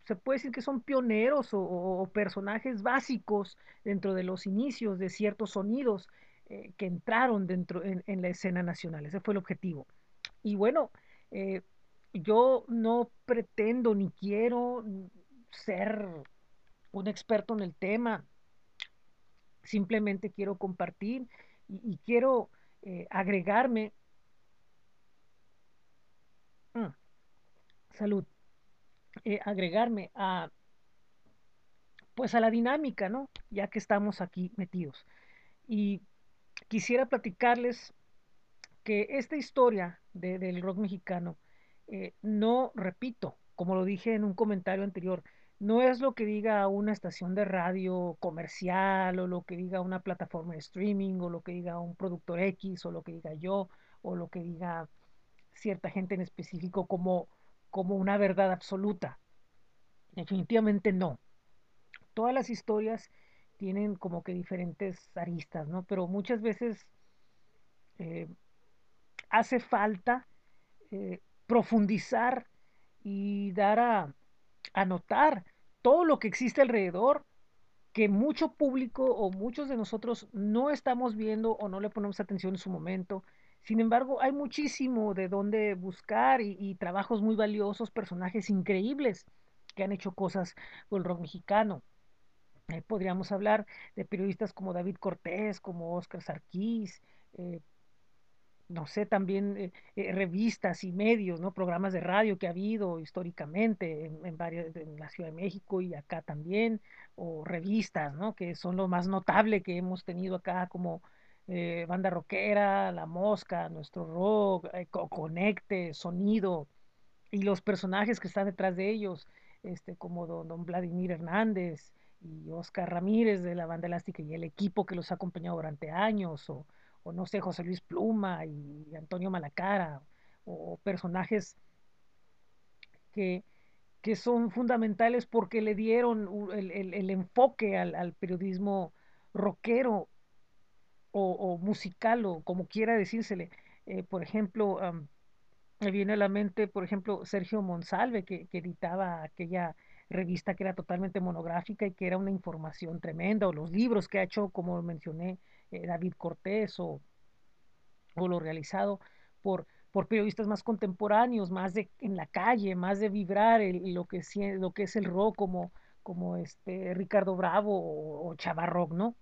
se puede decir que son pioneros o personajes básicos dentro de los inicios de ciertos sonidos eh, que entraron dentro en, la escena nacional. Ese fue el objetivo. Y bueno, eh, yo no pretendo ni quiero ser un experto en el tema. Simplemente quiero compartir y, quiero eh, agregarme. Mm, salud. Agregarme a pues a la dinámica, ¿no? Ya que estamos aquí metidos. Y quisiera platicarles que esta historia de, del rock mexicano eh, no, repito, como lo dije en un comentario anterior, no es lo que diga una estación de radio comercial o lo que diga una plataforma de streaming o lo que diga un productor X o lo que diga yo o lo que diga cierta gente en específico como, como una verdad absoluta. Definitivamente no. Todas las historias tienen como que diferentes aristas, ¿no? Pero muchas veces eh, hace falta eh, profundizar y dar a, a notar todo lo que existe alrededor que mucho público o muchos de nosotros no estamos viendo o no le ponemos atención en su momento. Sin embargo, hay muchísimo de dónde buscar y, y trabajos muy valiosos, personajes increíbles que han hecho cosas con el rock mexicano. Eh, podríamos hablar de periodistas como David Cortés, como Oscar Sarkis, eh, no sé, también eh, eh, revistas y medios, ¿no? Programas de radio que ha habido históricamente en, varias, en la Ciudad de México y acá también, o revistas, ¿no? Que son lo más notable que hemos tenido acá, como Banda Rockera, La Mosca, Nuestro Rock, Conecte, Sonido, y los personajes que están detrás de ellos, este, como don Vladimir Hernández y Oscar Ramírez de la Banda Elástica y el equipo que los ha acompañado durante años, o o no sé, José Luis Pluma y Antonio Malacara, o personajes que, que son fundamentales porque le dieron el, el, el enfoque al, al, periodismo rockero o, musical, o como quiera decírsele. Eh, por ejemplo, me viene a la mente, por ejemplo, Sergio Monsalve, que, que editaba aquella revista que era totalmente monográfica y que era una información tremenda, o los libros que ha hecho, como mencioné, eh, David Cortés o, o, lo realizado por, por periodistas más contemporáneos, más de en la calle, más de vibrar lo, que, lo que es el rock, como, como este Ricardo Bravo o, o Chavarrock, ¿no?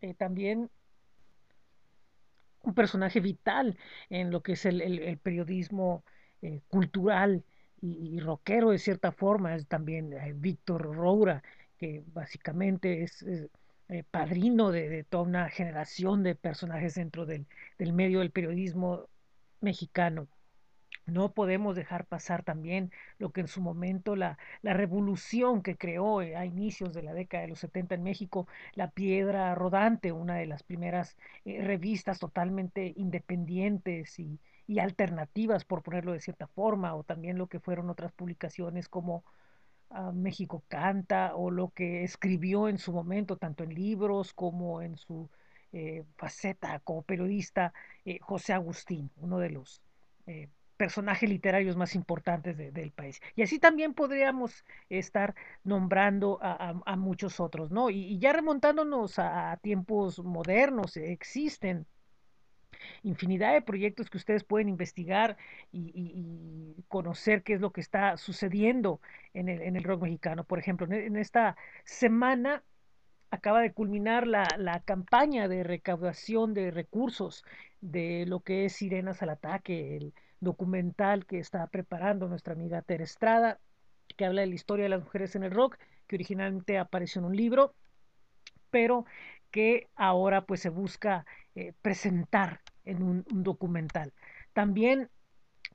Eh, también un personaje vital en lo que es el, el, el periodismo eh, cultural y, rockero de cierta forma, es también eh, Víctor Roura, que básicamente es, eh, padrino de, toda una generación de personajes dentro del, del medio del periodismo mexicano. No podemos dejar pasar también lo que en su momento la, la revolución que creó eh, a inicios de la década de los 70 en México, La Piedra Rodante, una de las primeras revistas totalmente independientes y, y, alternativas, por ponerlo de cierta forma, o también lo que fueron otras publicaciones como uh, México Canta o lo que escribió en su momento, tanto en libros como en su eh, faceta como periodista, eh, José Agustín, uno de los eh, personajes literarios más importantes de, del país. Y así también podríamos estar nombrando a, muchos otros, ¿no? Y, ya remontándonos a, tiempos modernos, existen infinidad de proyectos que ustedes pueden investigar y, y, conocer qué es lo que está sucediendo en el, en el rock mexicano. Por ejemplo, en, esta semana acaba de culminar la, la, campaña de recaudación de recursos de lo que es Sirenas al Ataque, el documental que está preparando nuestra amiga Tere Estrada, que habla de la historia de las mujeres en el rock, que originalmente apareció en un libro, pero que ahora pues se busca eh, presentar en un, documental. También,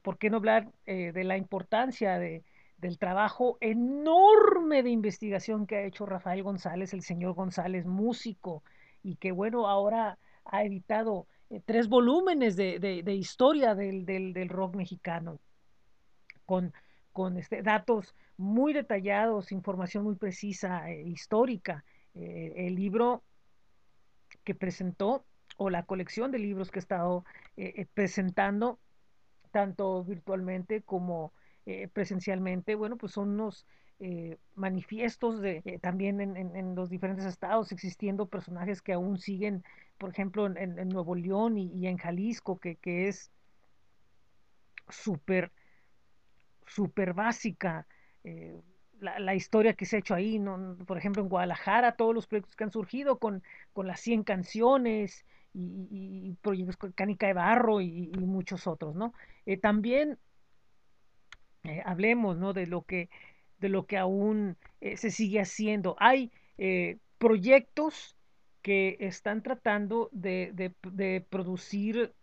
¿por qué no hablar eh, de la importancia de, del trabajo enorme de investigación que ha hecho Rafael González, el señor González, músico, y que bueno, ahora ha editado eh, tres volúmenes de, de, de historia del, del, del, rock mexicano, con, con este, datos muy detallados, información muy precisa, eh, histórica. Eh, el libro que presentó, o la colección de libros que ha estado eh, presentando, tanto virtualmente como eh, presencialmente, bueno, pues son unos eh, manifiestos de eh, también en, en, los diferentes estados existiendo personajes que aún siguen, por ejemplo, en, Nuevo León y, y, en Jalisco, que, que es súper, súper básica. Eh, la, la, historia que se ha hecho ahí, ¿no? por ejemplo, en Guadalajara, todos los proyectos que han surgido con, con las 100 canciones y, y, proyectos con Cánica de Barro y, muchos otros, ¿no? Eh, también eh, hablemos ¿no? de, lo que, de lo que aún eh, se sigue haciendo. Hay proyectos que están tratando de, de, de producir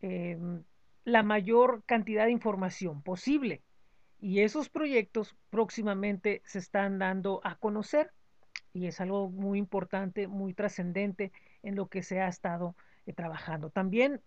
em, la mayor cantidad de información posible. Y esos proyectos próximamente se están dando a conocer y es algo muy importante, muy trascendente en lo que se ha estado eh, trabajando. También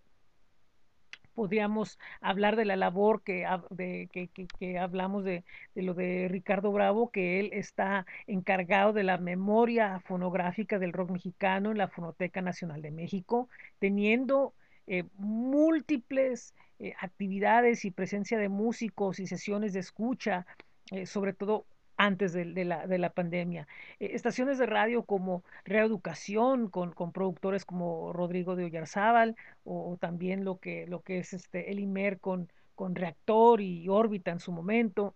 podríamos hablar de la labor que, de, que, que, hablamos de, de, lo de Ricardo Bravo, que él está encargado de la memoria fonográfica del rock mexicano en la Fonoteca Nacional de México, teniendo eh, múltiples eh, actividades y presencia de músicos y sesiones de escucha, sobre todo antes de, la, de la, pandemia. Eh, estaciones de radio como Reeducación, con, con, productores como Rodrigo de Ollarzábal, o, también lo que, lo que es este, el IMER con, con Reactor y órbita en su momento.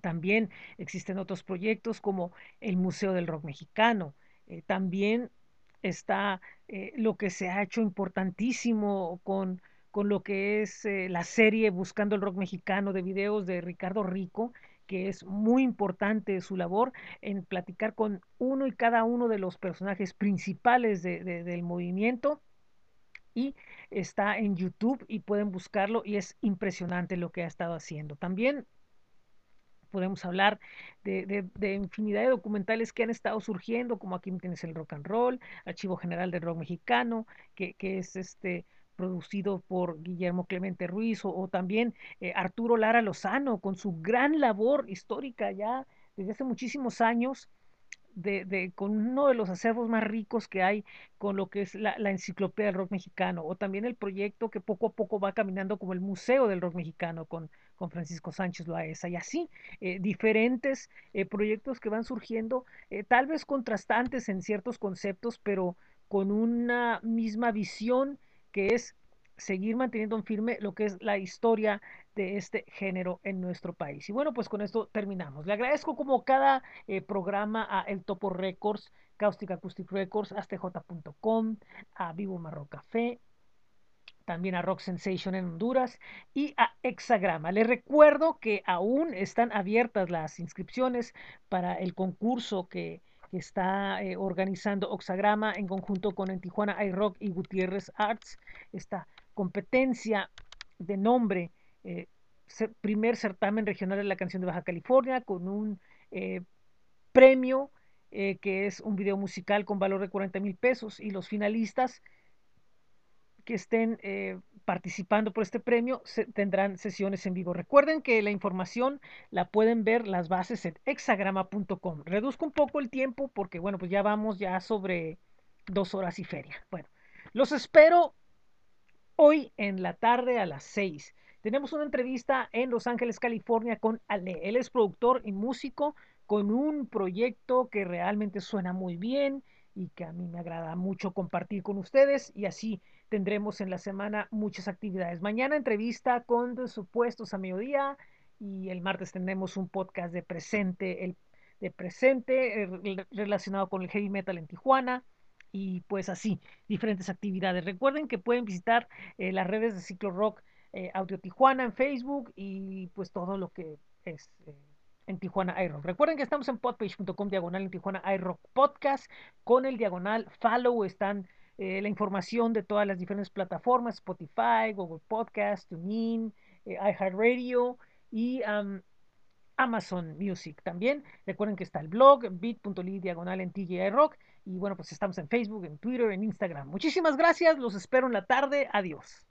También existen otros proyectos como el Museo del Rock Mexicano. Eh, también está eh, lo que se ha hecho importantísimo con, con lo que es la serie Buscando el Rock Mexicano de videos de Ricardo Rico, que es muy importante su labor en platicar con uno y cada uno de los personajes principales de, de, del movimiento y está en YouTube y pueden buscarlo y es impresionante lo que ha estado haciendo. También podemos hablar de, infinidad de documentales que han estado surgiendo, como aquí tienes el rock and roll, Archivo General del Rock Mexicano, que, que es este producido por Guillermo Clemente Ruiz o, también eh, Arturo Lara Lozano con su gran labor histórica ya desde hace muchísimos años de, de, con uno de los acervos más ricos que hay con lo que es la, la, enciclopedia del rock mexicano, o también el proyecto que poco a poco va caminando como el Museo del Rock Mexicano con, con Francisco Sánchez Loaesa, y así, eh, diferentes eh, proyectos que van surgiendo, tal vez contrastantes en ciertos conceptos, pero con una misma visión que es seguir manteniendo en firme lo que es la historia de este género en nuestro país. Y bueno, pues con esto terminamos. Le agradezco como cada eh, programa a El Topo Records, Caustic Acoustic Records, astj.com, a Vivo Marro Café, también a Rock Sensation en Honduras y a Hexagrama. Les recuerdo que aún están abiertas las inscripciones para el concurso que que está eh, organizando Oxagrama en conjunto con en Tijuana iRock y Gutiérrez Arts, esta competencia de nombre, eh, primer certamen regional de la canción de Baja California, con un eh, premio que es un video musical con valor de 40 mil pesos y los finalistas que estén participando por este premio se, tendrán sesiones en vivo. Recuerden que la información la pueden ver las bases en hexagrama.com. Reduzco un poco el tiempo porque, bueno, pues ya vamos ya sobre dos horas y feria. Bueno, los espero hoy en la tarde a las 6. Tenemos una entrevista en Los Ángeles, California con Ale. Él es productor y músico con un proyecto que realmente suena muy bien y que a mí me agrada mucho compartir con ustedes y así tendremos en la semana muchas actividades. Mañana entrevista con supuestos a mediodía y el martes tendremos un podcast de presente, el de presente eh, relacionado con el heavy metal en Tijuana y pues así, diferentes actividades. Recuerden que pueden visitar eh, las redes de Ciclo Rock eh, Audio Tijuana en Facebook y pues todo lo que es en Tijuana iRock. Recuerden que estamos en podpage.com diagonal en Tijuana iRock Podcast con el diagonal follow están la información de todas las diferentes plataformas, Spotify, Google Podcast, TuneIn, iHeartRadio y Amazon Music también. Recuerden que está el blog bit.ly diagonal en TGI Rock. Y bueno, pues estamos en Facebook, en Twitter, en Instagram. Muchísimas gracias. Los espero en la tarde. Adiós.